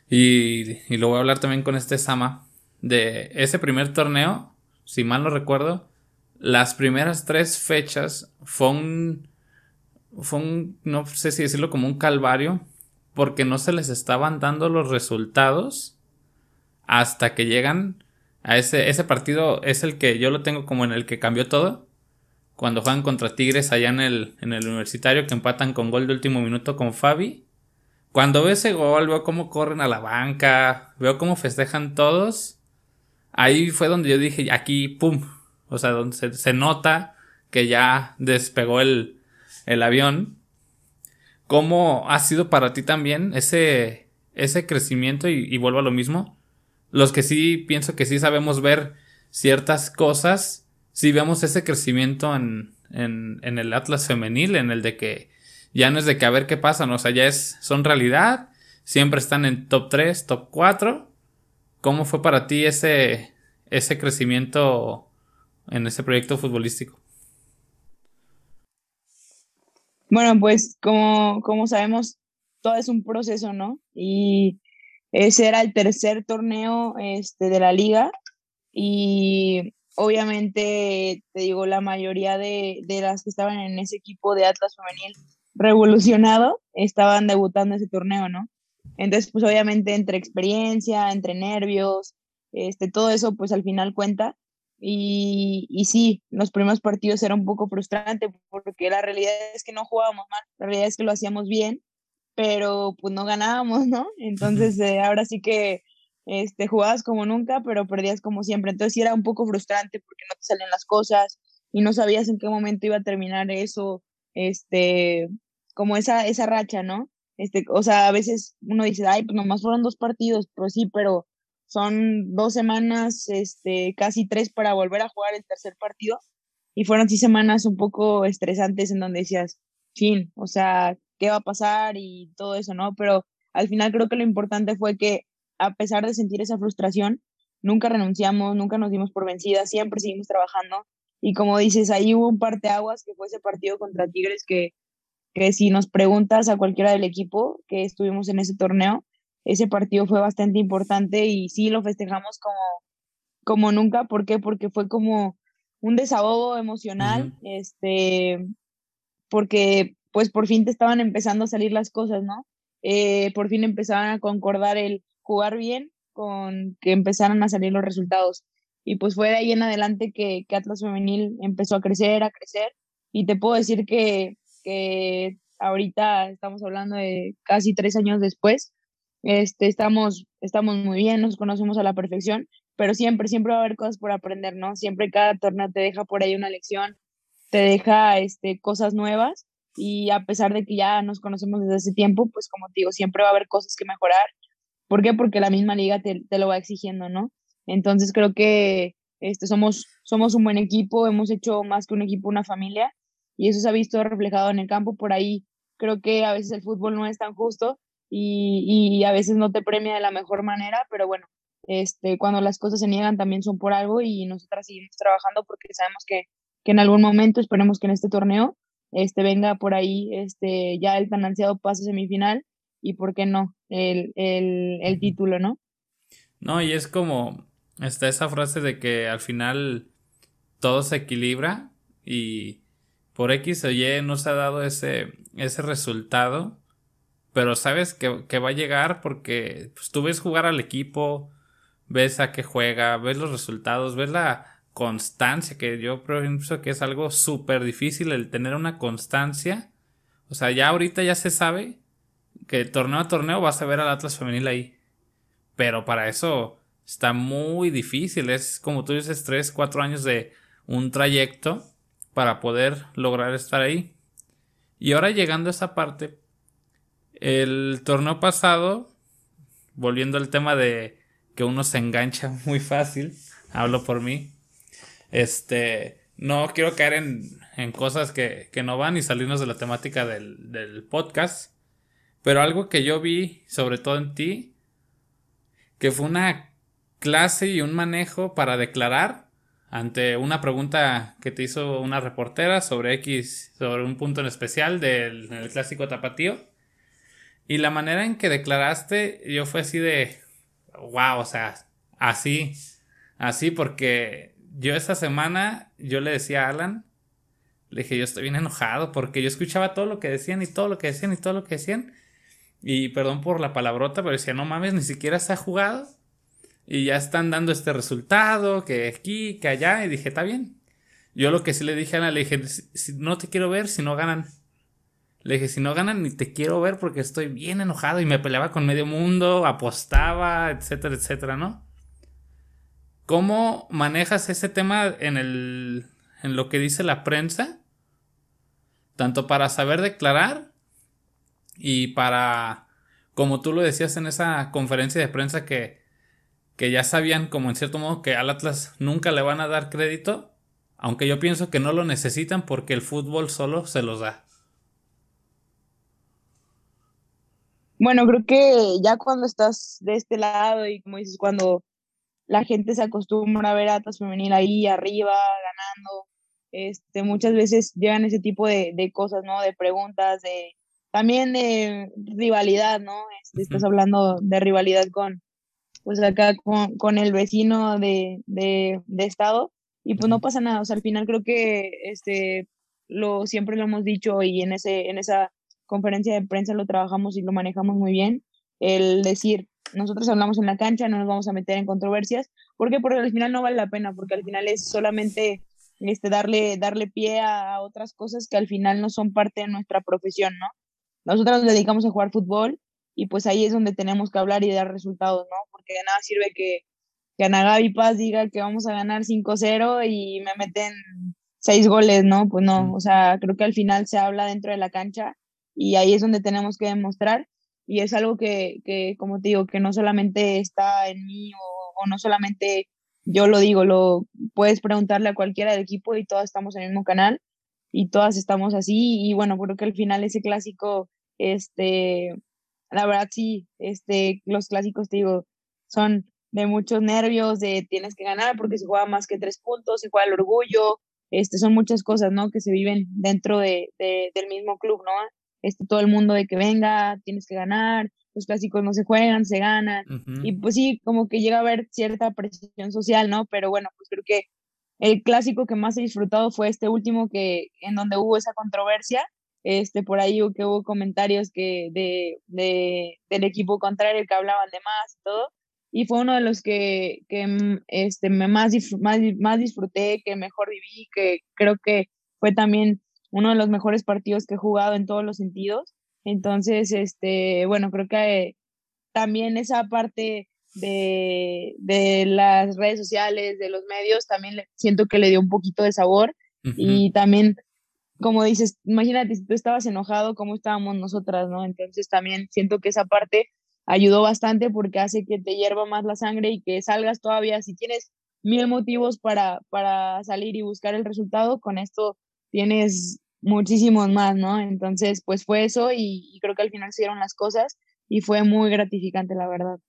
y, y lo voy a hablar también con este Sama, de ese primer torneo, si mal no recuerdo, las primeras tres fechas fue fue un, no sé si decirlo como un calvario, porque no se les estaban dando los resultados hasta que llegan a ese, ese partido, es el que yo lo tengo como en el que cambió todo cuando juegan contra Tigres allá en el, en el universitario que empatan con gol de último minuto con Fabi. Cuando veo ese gol, veo cómo corren a la banca, veo cómo festejan todos. Ahí fue donde yo dije, aquí, pum. O sea, donde se, nota que ya despegó el, el avión. ¿Cómo ha sido para ti también ese, ese crecimiento? Y, vuelvo a lo mismo. Los que sí pienso que sí sabemos ver ciertas cosas si vemos ese crecimiento en, en, en, el Atlas femenil, en el de que ya no es de que a ver qué pasa, ¿no? o sea, ya es, son realidad, siempre están en top 3, top 4. ¿Cómo fue para ti ese, ese crecimiento en ese proyecto futbolístico? Bueno, pues como, como sabemos, todo es un proceso, ¿no? Y ese era el tercer torneo este, de la liga y obviamente, te digo, la mayoría de, de, las que estaban en ese equipo de Atlas Femenil revolucionado estaban debutando ese torneo, ¿no? Entonces, pues obviamente entre experiencia, entre nervios, este, todo eso, pues al final cuenta. Y, y sí, los primeros partidos era un poco frustrante porque la realidad es que no jugábamos mal, la realidad es que lo hacíamos bien, pero pues no ganábamos, ¿no? Entonces, eh, ahora sí que este, jugabas como nunca, pero perdías como siempre. Entonces sí era un poco frustrante porque no te salen las cosas y no sabías en qué momento iba a terminar eso, este, como esa, esa racha, ¿no? Este, o sea, a veces uno dice, ay, pues nomás fueron dos partidos, pues sí, pero son dos semanas, este, casi tres para volver a jugar el tercer partido. Y fueron sí semanas un poco estresantes en donde decías, fin, o sea, ¿qué va a pasar? Y todo eso, ¿no? Pero al final creo que lo importante fue que a pesar de sentir esa frustración, nunca renunciamos, nunca nos dimos por vencidas, siempre seguimos trabajando. Y como dices, ahí hubo un parteaguas que fue ese partido contra Tigres que, que si nos preguntas a cualquiera del equipo que estuvimos en ese torneo, ese partido fue bastante importante y sí lo festejamos como, como nunca. ¿Por qué? Porque fue como un desahogo emocional, este, porque pues por fin te estaban empezando a salir las cosas, ¿no? Eh, por fin empezaban a concordar el, jugar bien con que empezaran a salir los resultados. Y pues fue de ahí en adelante que, que Atlas Femenil empezó a crecer, a crecer. Y te puedo decir que, que ahorita estamos hablando de casi tres años después. Este, estamos, estamos muy bien, nos conocemos a la perfección, pero siempre, siempre va a haber cosas por aprender, ¿no? Siempre cada torneo te deja por ahí una lección, te deja este, cosas nuevas y a pesar de que ya nos conocemos desde hace tiempo, pues como te digo, siempre va a haber cosas que mejorar ¿Por qué? Porque la misma liga te, te lo va exigiendo, ¿no? Entonces creo que este, somos, somos un buen equipo, hemos hecho más que un equipo, una familia, y eso se ha visto reflejado en el campo. Por ahí creo que a veces el fútbol no es tan justo y, y a veces no te premia de la mejor manera, pero bueno, este, cuando las cosas se niegan también son por algo y nosotras seguimos trabajando porque sabemos que, que en algún momento, esperemos que en este torneo, este, venga por ahí este, ya el tan ansiado pase semifinal y por qué no el, el, el título, ¿no? No, y es como está esa frase de que al final todo se equilibra y por X o Y no se ha dado ese, ese resultado, pero sabes que, que va a llegar porque pues, tú ves jugar al equipo, ves a qué juega, ves los resultados, ves la constancia, que yo pienso que es algo súper difícil el tener una constancia. O sea, ya ahorita ya se sabe que torneo a torneo vas a ver al Atlas femenil ahí. Pero para eso está muy difícil. Es como tú dices, tres, cuatro años de un trayecto para poder lograr estar ahí. Y ahora llegando a esa parte, el torneo pasado, volviendo al tema de que uno se engancha muy fácil, hablo por mí, este, no quiero caer en, en cosas que, que, no van y salirnos de la temática del, del podcast, pero algo que yo vi, sobre todo en ti, que fue una clase y un manejo para declarar ante una pregunta que te hizo una reportera sobre X, sobre un punto en especial del, del clásico tapatío. Y la manera en que declaraste, yo fue así de, wow, o sea, así, así porque yo esta semana, yo le decía a Alan, le dije, yo estoy bien enojado porque yo escuchaba todo lo que decían y todo lo que decían y todo lo que decían. Y perdón por la palabrota, pero decía, no mames, ni siquiera se ha jugado. Y ya están dando este resultado, que aquí, que allá. Y dije, está bien. Yo lo que sí le dije a Alan, le dije, no te quiero ver si no ganan. Le dije, si no ganan ni te quiero ver porque estoy bien enojado y me peleaba con medio mundo, apostaba, etcétera, etcétera, ¿no? ¿Cómo manejas ese tema en el en lo que dice la prensa? Tanto para saber declarar y para como tú lo decías en esa conferencia de prensa que que ya sabían como en cierto modo que al Atlas nunca le van a dar crédito, aunque yo pienso que no lo necesitan porque el fútbol solo se los da. Bueno, creo que ya cuando estás de este lado y como dices, cuando la gente se acostumbra a ver a Atlas Femenil ahí arriba, ganando, este, muchas veces llegan ese tipo de, de cosas, ¿no? De preguntas, de también de rivalidad, ¿no? Este, estás hablando de rivalidad con, pues acá con, con el vecino de, de, de, estado y pues no pasa nada, o sea, al final creo que este, lo, siempre lo hemos dicho y en, ese, en esa conferencia de prensa lo trabajamos y lo manejamos muy bien, el decir, nosotros hablamos en la cancha, no nos vamos a meter en controversias, porque Porque al final no vale la pena, porque al final es solamente este, darle, darle pie a otras cosas que al final no son parte de nuestra profesión, ¿no? Nosotros nos dedicamos a jugar fútbol y pues ahí es donde tenemos que hablar y dar resultados, ¿no? Porque de nada sirve que, que Ana Gaby Paz diga que vamos a ganar 5-0 y me meten seis goles, ¿no? Pues no, o sea, creo que al final se habla dentro de la cancha y ahí es donde tenemos que demostrar y es algo que, que como te digo, que no solamente está en mí o, no solamente yo lo digo, lo puedes preguntarle a cualquiera del equipo y todas estamos en el mismo canal y todas estamos así y bueno, creo que al final ese clásico, este, la verdad sí, este, los clásicos, te digo, son de muchos nervios, de tienes que ganar porque se juega más que tres puntos, se juega el orgullo, este, son muchas cosas, ¿no? Que se viven dentro de, de, del mismo club, ¿no? Este, todo el mundo de que venga, tienes que ganar, los clásicos no se juegan, se ganan, uh -huh. y pues sí, como que llega a haber cierta presión social, ¿no? Pero bueno, pues creo que el clásico que más he disfrutado fue este último que, en donde hubo esa controversia, este, por ahí que hubo comentarios que de, de, del equipo contrario que hablaban de más y todo, y fue uno de los que, que este, me más, más, más disfruté, que mejor viví, que creo que fue también uno de los mejores partidos que he jugado en todos los sentidos. Entonces, este, bueno, creo que también esa parte de, de las redes sociales, de los medios, también siento que le dio un poquito de sabor. Uh -huh. Y también, como dices, imagínate si tú estabas enojado, cómo estábamos nosotras, ¿no? Entonces también siento que esa parte ayudó bastante porque hace que te hierva más la sangre y que salgas todavía, si tienes mil motivos para, para salir y buscar el resultado, con esto tienes muchísimos más, ¿no? Entonces, pues fue eso y, y, creo que al final se dieron las cosas y fue muy gratificante, la verdad.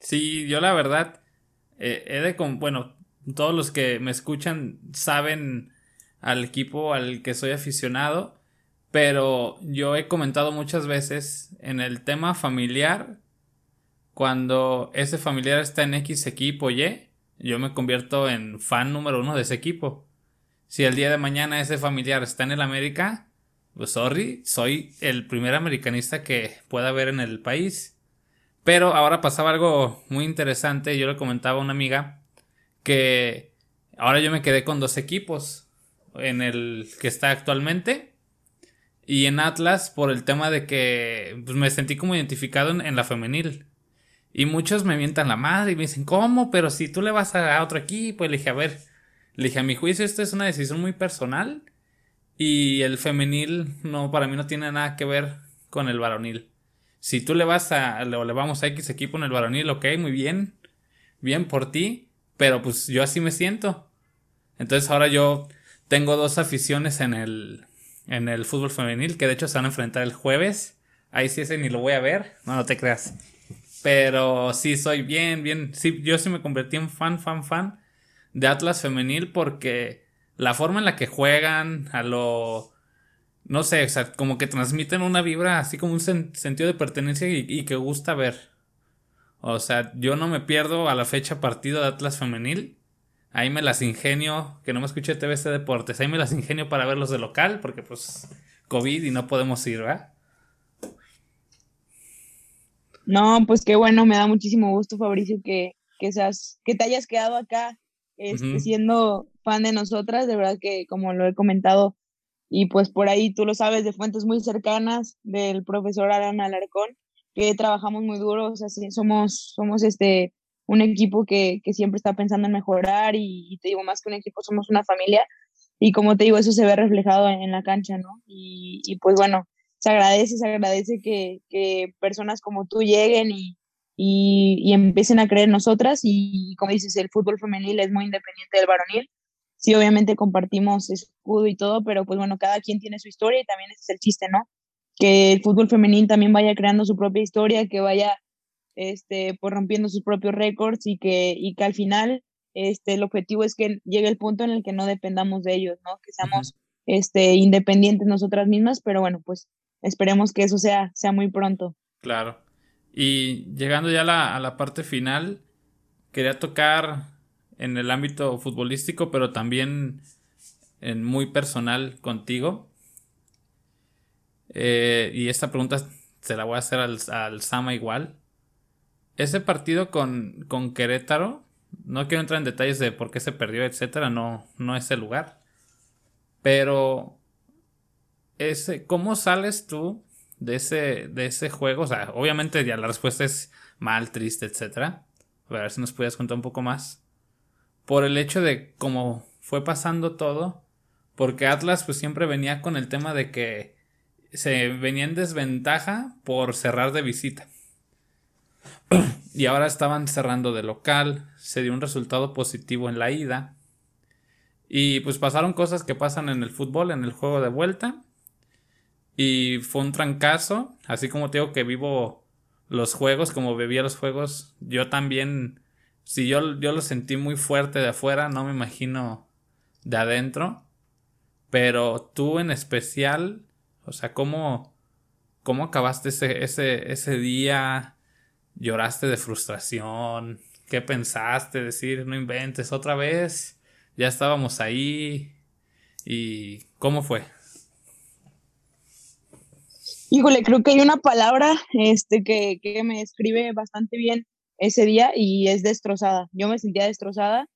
Sí, yo la verdad, eh, he de con, bueno, todos los que me escuchan saben al equipo al que soy aficionado, pero yo he comentado muchas veces en el tema familiar, cuando ese familiar está en X equipo Y, yo me convierto en fan número uno de ese equipo si el día de mañana ese familiar está en el América, pues sorry, soy el primer americanista que pueda haber en el país. Pero ahora pasaba algo muy interesante, yo le comentaba a una amiga que ahora yo me quedé con dos equipos en el que está actualmente y en Atlas por el tema de que pues, me sentí como identificado en, la femenil. Y muchos me mientan la madre y me dicen, ¿cómo? Pero si tú le vas a, otro equipo, y le dije, a ver, le dije, a mi juicio esto es una decisión muy personal y el femenil no, para mí no tiene nada que ver con el varonil. Si tú le vas a, o le vamos a X equipo en el varonil, ok, muy bien, bien por ti, pero pues yo así me siento. Entonces ahora yo tengo dos aficiones en el, en el fútbol femenil, que de hecho se van a enfrentar el jueves. Ahí sí ese ni lo voy a ver, no, no te creas. Pero sí soy bien, bien, sí, yo sí me convertí en fan, fan, fan de Atlas femenil porque la forma en la que juegan, a lo... No sé, o sea, como que transmiten una vibra así como un sentido de pertenencia y, que gusta ver. O sea, yo no me pierdo a la fecha partido de Atlas femenil. Ahí me las ingenio, que no me escuché TVC Deportes, ahí me las ingenio para verlos de local, porque pues COVID y no podemos ir, ¿verdad? No, pues qué bueno, me da muchísimo gusto, Fabricio, que, que seas, que te hayas quedado acá, este, siendo fan de nosotras, de verdad que como lo he comentado, y pues por ahí tú lo sabes de fuentes muy cercanas del profesor Alan Alarcón, que trabajamos muy duro, o sea, somos, somos este, un equipo que, que, siempre está pensando en mejorar y, te digo, más que un equipo, somos una familia y como te digo, eso se ve reflejado en, la cancha, ¿no? Y, y, pues bueno, se agradece, se agradece que, que personas como tú lleguen y, y, empiecen a creer en nosotras y como dices, el fútbol femenil es muy independiente del varonil. Sí, obviamente compartimos escudo y todo, pero pues bueno, cada quien tiene su historia y también ese es el chiste, ¿no? Que el fútbol femenil también vaya creando su propia historia, que vaya este, pues rompiendo sus propios récords y que, y que al final este, el objetivo es que llegue el punto en el que no dependamos de ellos, ¿no? Que seamos este, independientes nosotras mismas, pero bueno, pues esperemos que eso sea, sea muy pronto. Claro. Y llegando ya a la, parte final, quería tocar en el ámbito futbolístico, pero también en muy personal contigo. Eh, y esta pregunta se la voy a hacer al, al Sama igual ese partido con, con Querétaro, no quiero entrar en detalles de por qué se perdió, etcétera, no, no es el lugar. Pero ese, ¿cómo sales tú de ese, de ese juego? O sea, obviamente ya la respuesta es mal, triste, etcétera. A ver si nos pudieras contar un poco más. Por el hecho de cómo fue pasando todo. Porque Atlas pues siempre venía con el tema de que se venía en desventaja por cerrar de visita. y ahora estaban cerrando de local, se dio un resultado positivo en la ida. Y pues pasaron cosas que pasan en el fútbol, en el juego de vuelta. Y fue un trancazo, así como te digo que vivo los juegos, como bebía los juegos, yo también, si yo, yo lo sentí muy fuerte de afuera, no me imagino de adentro. Pero tú en especial, o sea, ¿cómo, cómo acabaste ese, ese, ese día? lloraste de frustración, qué pensaste, decir, no inventes otra vez, ya estábamos ahí y cómo fue. Híjole, creo que hay una palabra este, que, que me describe bastante bien ese día y es destrozada. Yo me sentía destrozada,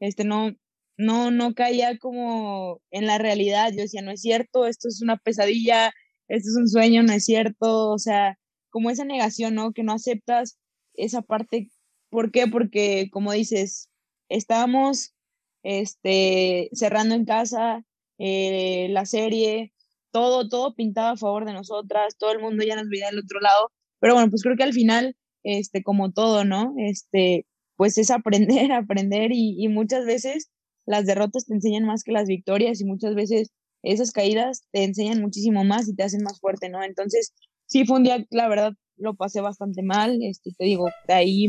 este, no, no, no caía como en la realidad. Yo decía, no es cierto, esto es una pesadilla, esto es un sueño, no es cierto. O sea, como esa negación, ¿no? Que no aceptas esa parte. ¿Por qué? Porque, como dices, estábamos este, cerrando en casa eh, la serie, todo, todo pintaba a favor de nosotras, todo el mundo ya nos veía del otro lado. Pero bueno, pues creo que al final, este, como todo, ¿no? Este, pues es aprender, aprender y, y muchas veces las derrotas te enseñan más que las victorias y muchas veces esas caídas te enseñan muchísimo más y te hacen más fuerte, ¿no? Entonces, sí fue un día, la verdad, lo pasé bastante mal. Este, te digo, de ahí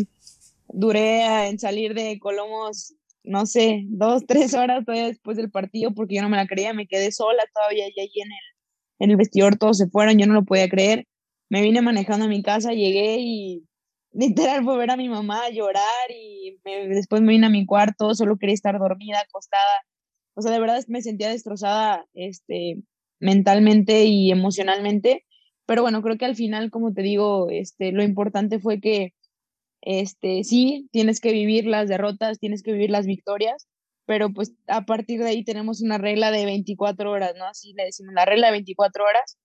duré en salir de Colomos, no sé, dos, tres horas todavía después del partido porque yo no me la creía, me quedé sola todavía ahí en el, en el vestidor, todos se fueron, yo no lo podía creer. Me vine manejando a mi casa, llegué y literal fue ver a mi mamá llorar y después me vine a mi cuarto, solo quería estar dormida, acostada. o sea, de verdad me sentía destrozada, este, mentalmente y emocionalmente, pero bueno, creo que al final, como te digo, este, lo importante fue que, este, sí, tienes que vivir las derrotas, tienes que vivir las victorias, pero pues a partir de ahí tenemos una regla de 24 horas, ¿no? Así le decimos, la regla de 24 horas,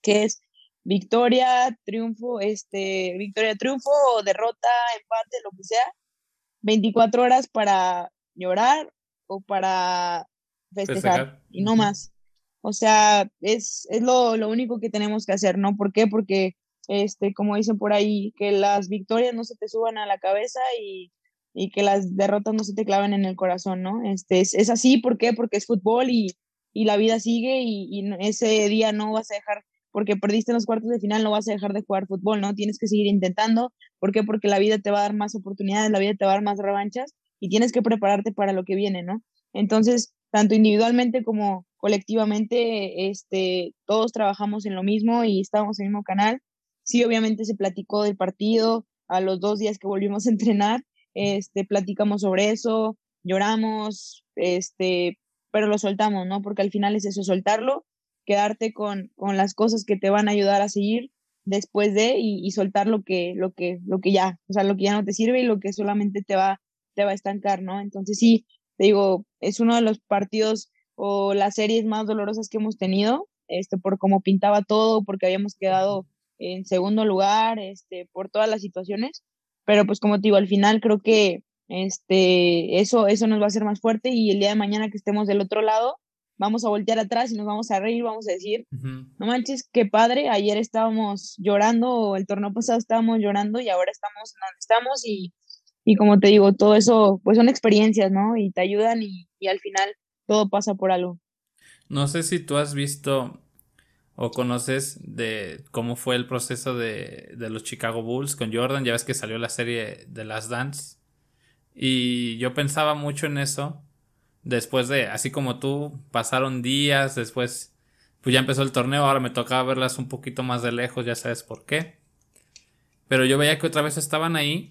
que es victoria, triunfo, este, victoria, triunfo, derrota, empate, lo que sea, 24 horas para llorar o para festejar, y no más. O sea, es, es lo, lo, único que tenemos que hacer, ¿no? ¿Por qué? Porque, este, como dicen por ahí, que las victorias no se te suban a la cabeza y, y que las derrotas no se te claven en el corazón, ¿no? Este, es, es así, ¿por qué? Porque es fútbol y, y la vida sigue y, y, ese día no vas a dejar, porque perdiste en los cuartos de final, no vas a dejar de jugar fútbol, ¿no? Tienes que seguir intentando. ¿Por qué? Porque la vida te va a dar más oportunidades, la vida te va a dar más revanchas y tienes que prepararte para lo que viene, ¿no? Entonces, tanto individualmente como colectivamente, este, todos trabajamos en lo mismo y estamos en el mismo canal. Sí, obviamente se platicó del partido a los dos días que volvimos a entrenar, este, platicamos sobre eso, lloramos, este, pero lo soltamos, ¿no? Porque al final es eso, soltarlo, quedarte con, con las cosas que te van a ayudar a seguir después de y, y, soltar lo que, lo que, lo que ya, o sea, lo que ya no te sirve y lo que solamente te va, te va a estancar, ¿no? Entonces sí, te digo, es uno de los partidos o las series más dolorosas que hemos tenido, este, por cómo pintaba todo, porque habíamos quedado en segundo lugar, este, por todas las situaciones, pero pues como te digo, al final creo que este, eso, eso nos va a hacer más fuerte y el día de mañana que estemos del otro lado, vamos a voltear atrás y nos vamos a reír, vamos a decir, no manches, qué padre, ayer estábamos llorando, el torneo pasado estábamos llorando y ahora estamos donde estamos y, y como te digo, todo eso pues son experiencias, ¿no? Y te ayudan y, y al final todo pasa por algo. No sé si tú has visto o conoces de cómo fue el proceso de, de, los Chicago Bulls con Jordan. Ya ves que salió la serie de las Dance. Y yo pensaba mucho en eso. Después de, así como tú, pasaron días, después, pues ya empezó el torneo, ahora me tocaba verlas un poquito más de lejos, ya sabes por qué. Pero yo veía que otra vez estaban ahí.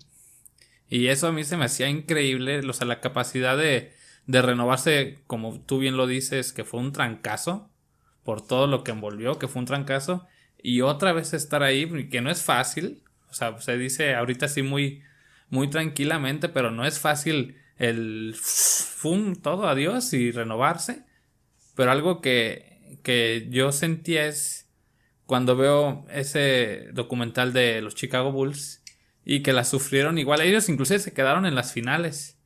Y eso a mí se me hacía increíble, o sea, la capacidad de, de renovarse, como tú bien lo dices, que fue un trancazo por todo lo que envolvió, que fue un trancazo, y otra vez estar ahí, que no es fácil, o sea, se dice ahorita sí muy, muy tranquilamente, pero no es fácil el fum, todo adiós y renovarse, pero algo que, que yo sentía es cuando veo ese documental de los Chicago Bulls y que la sufrieron igual, ellos inclusive se quedaron en las finales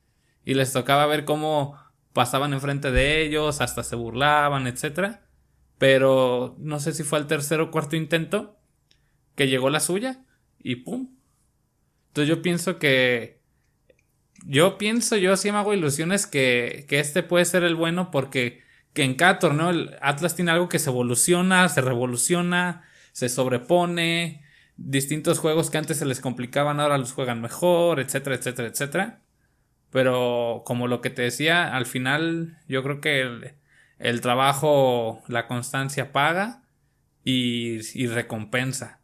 y les tocaba ver cómo pasaban enfrente de ellos, hasta se burlaban, etcétera. Pero no sé si fue al tercer o cuarto intento que llegó la suya y pum. Entonces yo pienso que yo pienso, yo sí me hago ilusiones que, que este puede ser el bueno porque que en cada torneo el Atlas tiene algo que se evoluciona, se revoluciona, se sobrepone, distintos juegos que antes se les complicaban ahora los juegan mejor, etcétera, etcétera, etcétera. Pero como lo que te decía, al final yo creo que el, trabajo, la constancia paga y, y, recompensa.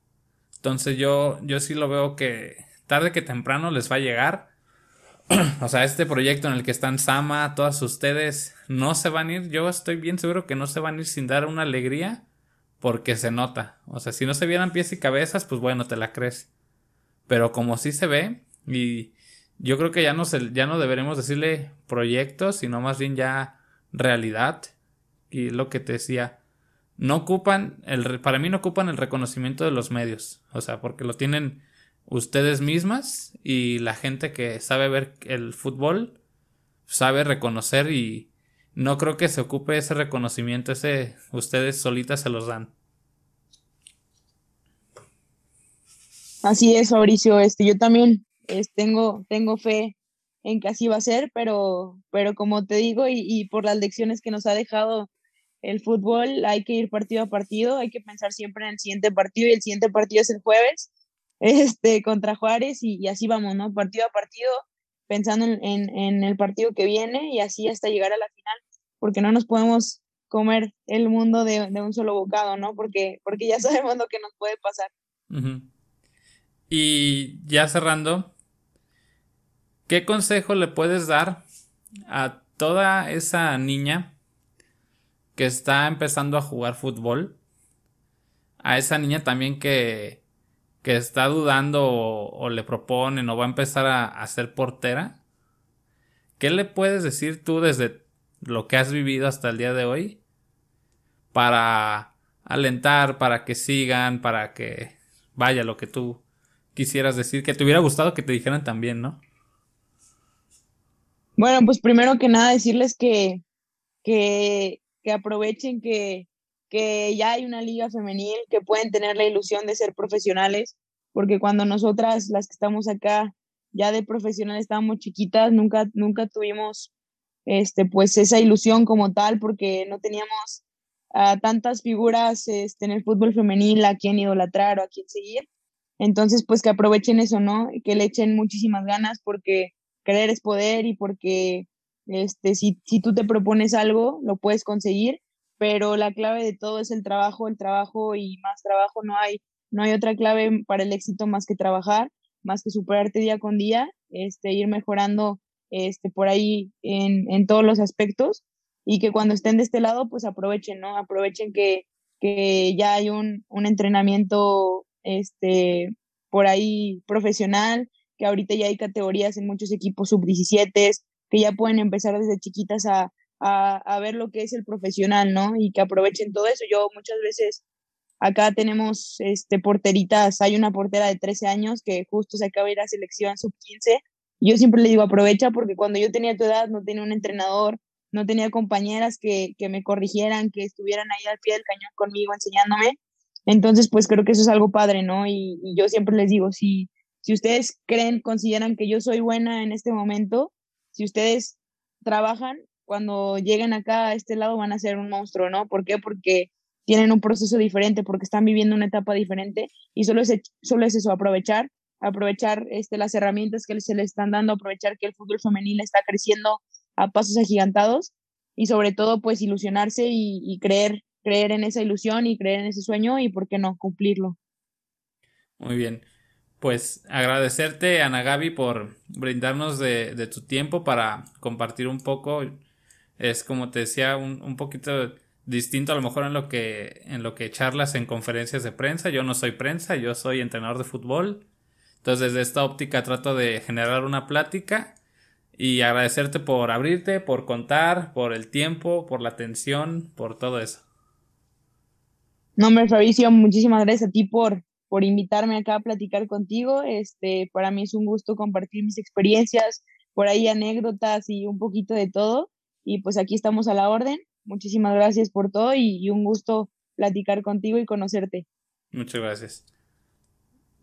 Entonces yo, yo sí lo veo que tarde que temprano les va a llegar. o sea, este proyecto en el que están Sama, todas ustedes, no se van a ir. Yo estoy bien seguro que no se van a ir sin dar una alegría porque se nota. O sea, si no se vieran pies y cabezas, pues bueno, te la crees. Pero como sí se ve y yo creo que ya no, se, ya no deberemos decirle proyectos, sino más bien ya realidad. Y lo que te decía, no ocupan, el, para mí no ocupan el reconocimiento de los medios. O sea, porque lo tienen ustedes mismas y la gente que sabe ver el fútbol sabe reconocer y no creo que se ocupe ese reconocimiento, ese ustedes solitas se los dan. Así es, Mauricio, este, yo también tengo, tengo fe en que así va a ser, pero, pero como te digo, y, y, por las lecciones que nos ha dejado el fútbol, hay que ir partido a partido, hay que pensar siempre en el siguiente partido, y el siguiente partido es el jueves, este, contra Juárez, y, así vamos, ¿no? Partido a partido, pensando en, en, en, el partido que viene, y así hasta llegar a la final, porque no nos podemos comer el mundo de, de un solo bocado, ¿no? Porque, porque ya sabemos lo que nos puede pasar. Y ya cerrando, ¿Qué consejo le puedes dar a toda esa niña que está empezando a jugar fútbol, a esa niña también que, que está dudando o, le proponen o va a empezar a, ser portera, ¿qué le puedes decir tú desde lo que has vivido hasta el día de hoy para alentar, para que sigan, para que vaya lo que tú quisieras decir, que te hubiera gustado que te dijeran también, ¿no? Bueno, pues primero que nada decirles que, que, que aprovechen que, que ya hay una liga femenil, que pueden tener la ilusión de ser profesionales, porque cuando nosotras, las que estamos acá, ya de profesional estábamos chiquitas, nunca, nunca tuvimos este, pues esa ilusión como tal, porque no teníamos a tantas figuras este, en el fútbol femenil a quien idolatrar o a quien seguir. Entonces, pues que aprovechen eso, ¿no? Que le echen muchísimas ganas porque creer es poder y porque este, si, si tú te propones algo, lo puedes conseguir, pero la clave de todo es el trabajo, el trabajo y más trabajo, no hay, no hay otra clave para el éxito más que trabajar, más que superarte día con día, este, ir mejorando este, por ahí en, en todos los aspectos y que cuando estén de este lado, pues aprovechen, ¿no? Aprovechen que, que ya hay un, un entrenamiento este, por ahí profesional, que ahorita ya hay categorías en muchos equipos sub-17, que ya pueden empezar desde chiquitas a, a, ver lo que es el profesional, ¿no? Y que aprovechen todo eso. Yo muchas veces acá tenemos este, porteritas, hay una portera de 13 años que justo se acaba de ir a selección sub-15. Yo siempre le digo, aprovecha porque cuando yo tenía tu edad no tenía un entrenador, no tenía compañeras que, que me corrigieran, que estuvieran ahí al pie del cañón conmigo enseñándome. Entonces, pues creo que eso es algo padre, ¿no? Y, y yo siempre les digo, si, si ustedes creen, consideran que yo soy buena en este momento, si ustedes trabajan, cuando lleguen acá a este lado van a ser un monstruo, ¿no? ¿Por qué? Porque tienen un proceso diferente, porque están viviendo una etapa diferente y solo es, solo es eso, aprovechar, aprovechar este, las herramientas que se les están dando, aprovechar que el fútbol femenil está creciendo a pasos agigantados y sobre todo pues ilusionarse y, y creer, creer en esa ilusión y creer en ese sueño y por qué no cumplirlo. Muy bien pues agradecerte, Ana Gaby, por brindarnos de, de, tu tiempo para compartir un poco. Es como te decía, un, poquito distinto a lo mejor en lo que en lo que charlas en conferencias de prensa. Yo no soy prensa, yo soy entrenador de fútbol. Entonces, desde esta óptica trato de generar una plática y agradecerte por abrirte, por contar, por el tiempo, por la atención, por todo eso. No, hombre, Fabricio, muchísimas gracias a ti por, por invitarme acá a platicar contigo. Este, para mí es un gusto compartir mis experiencias, por ahí anécdotas y un poquito de todo. Y pues aquí estamos a la orden. Muchísimas gracias por todo y, y un gusto platicar contigo y conocerte. Muchas gracias.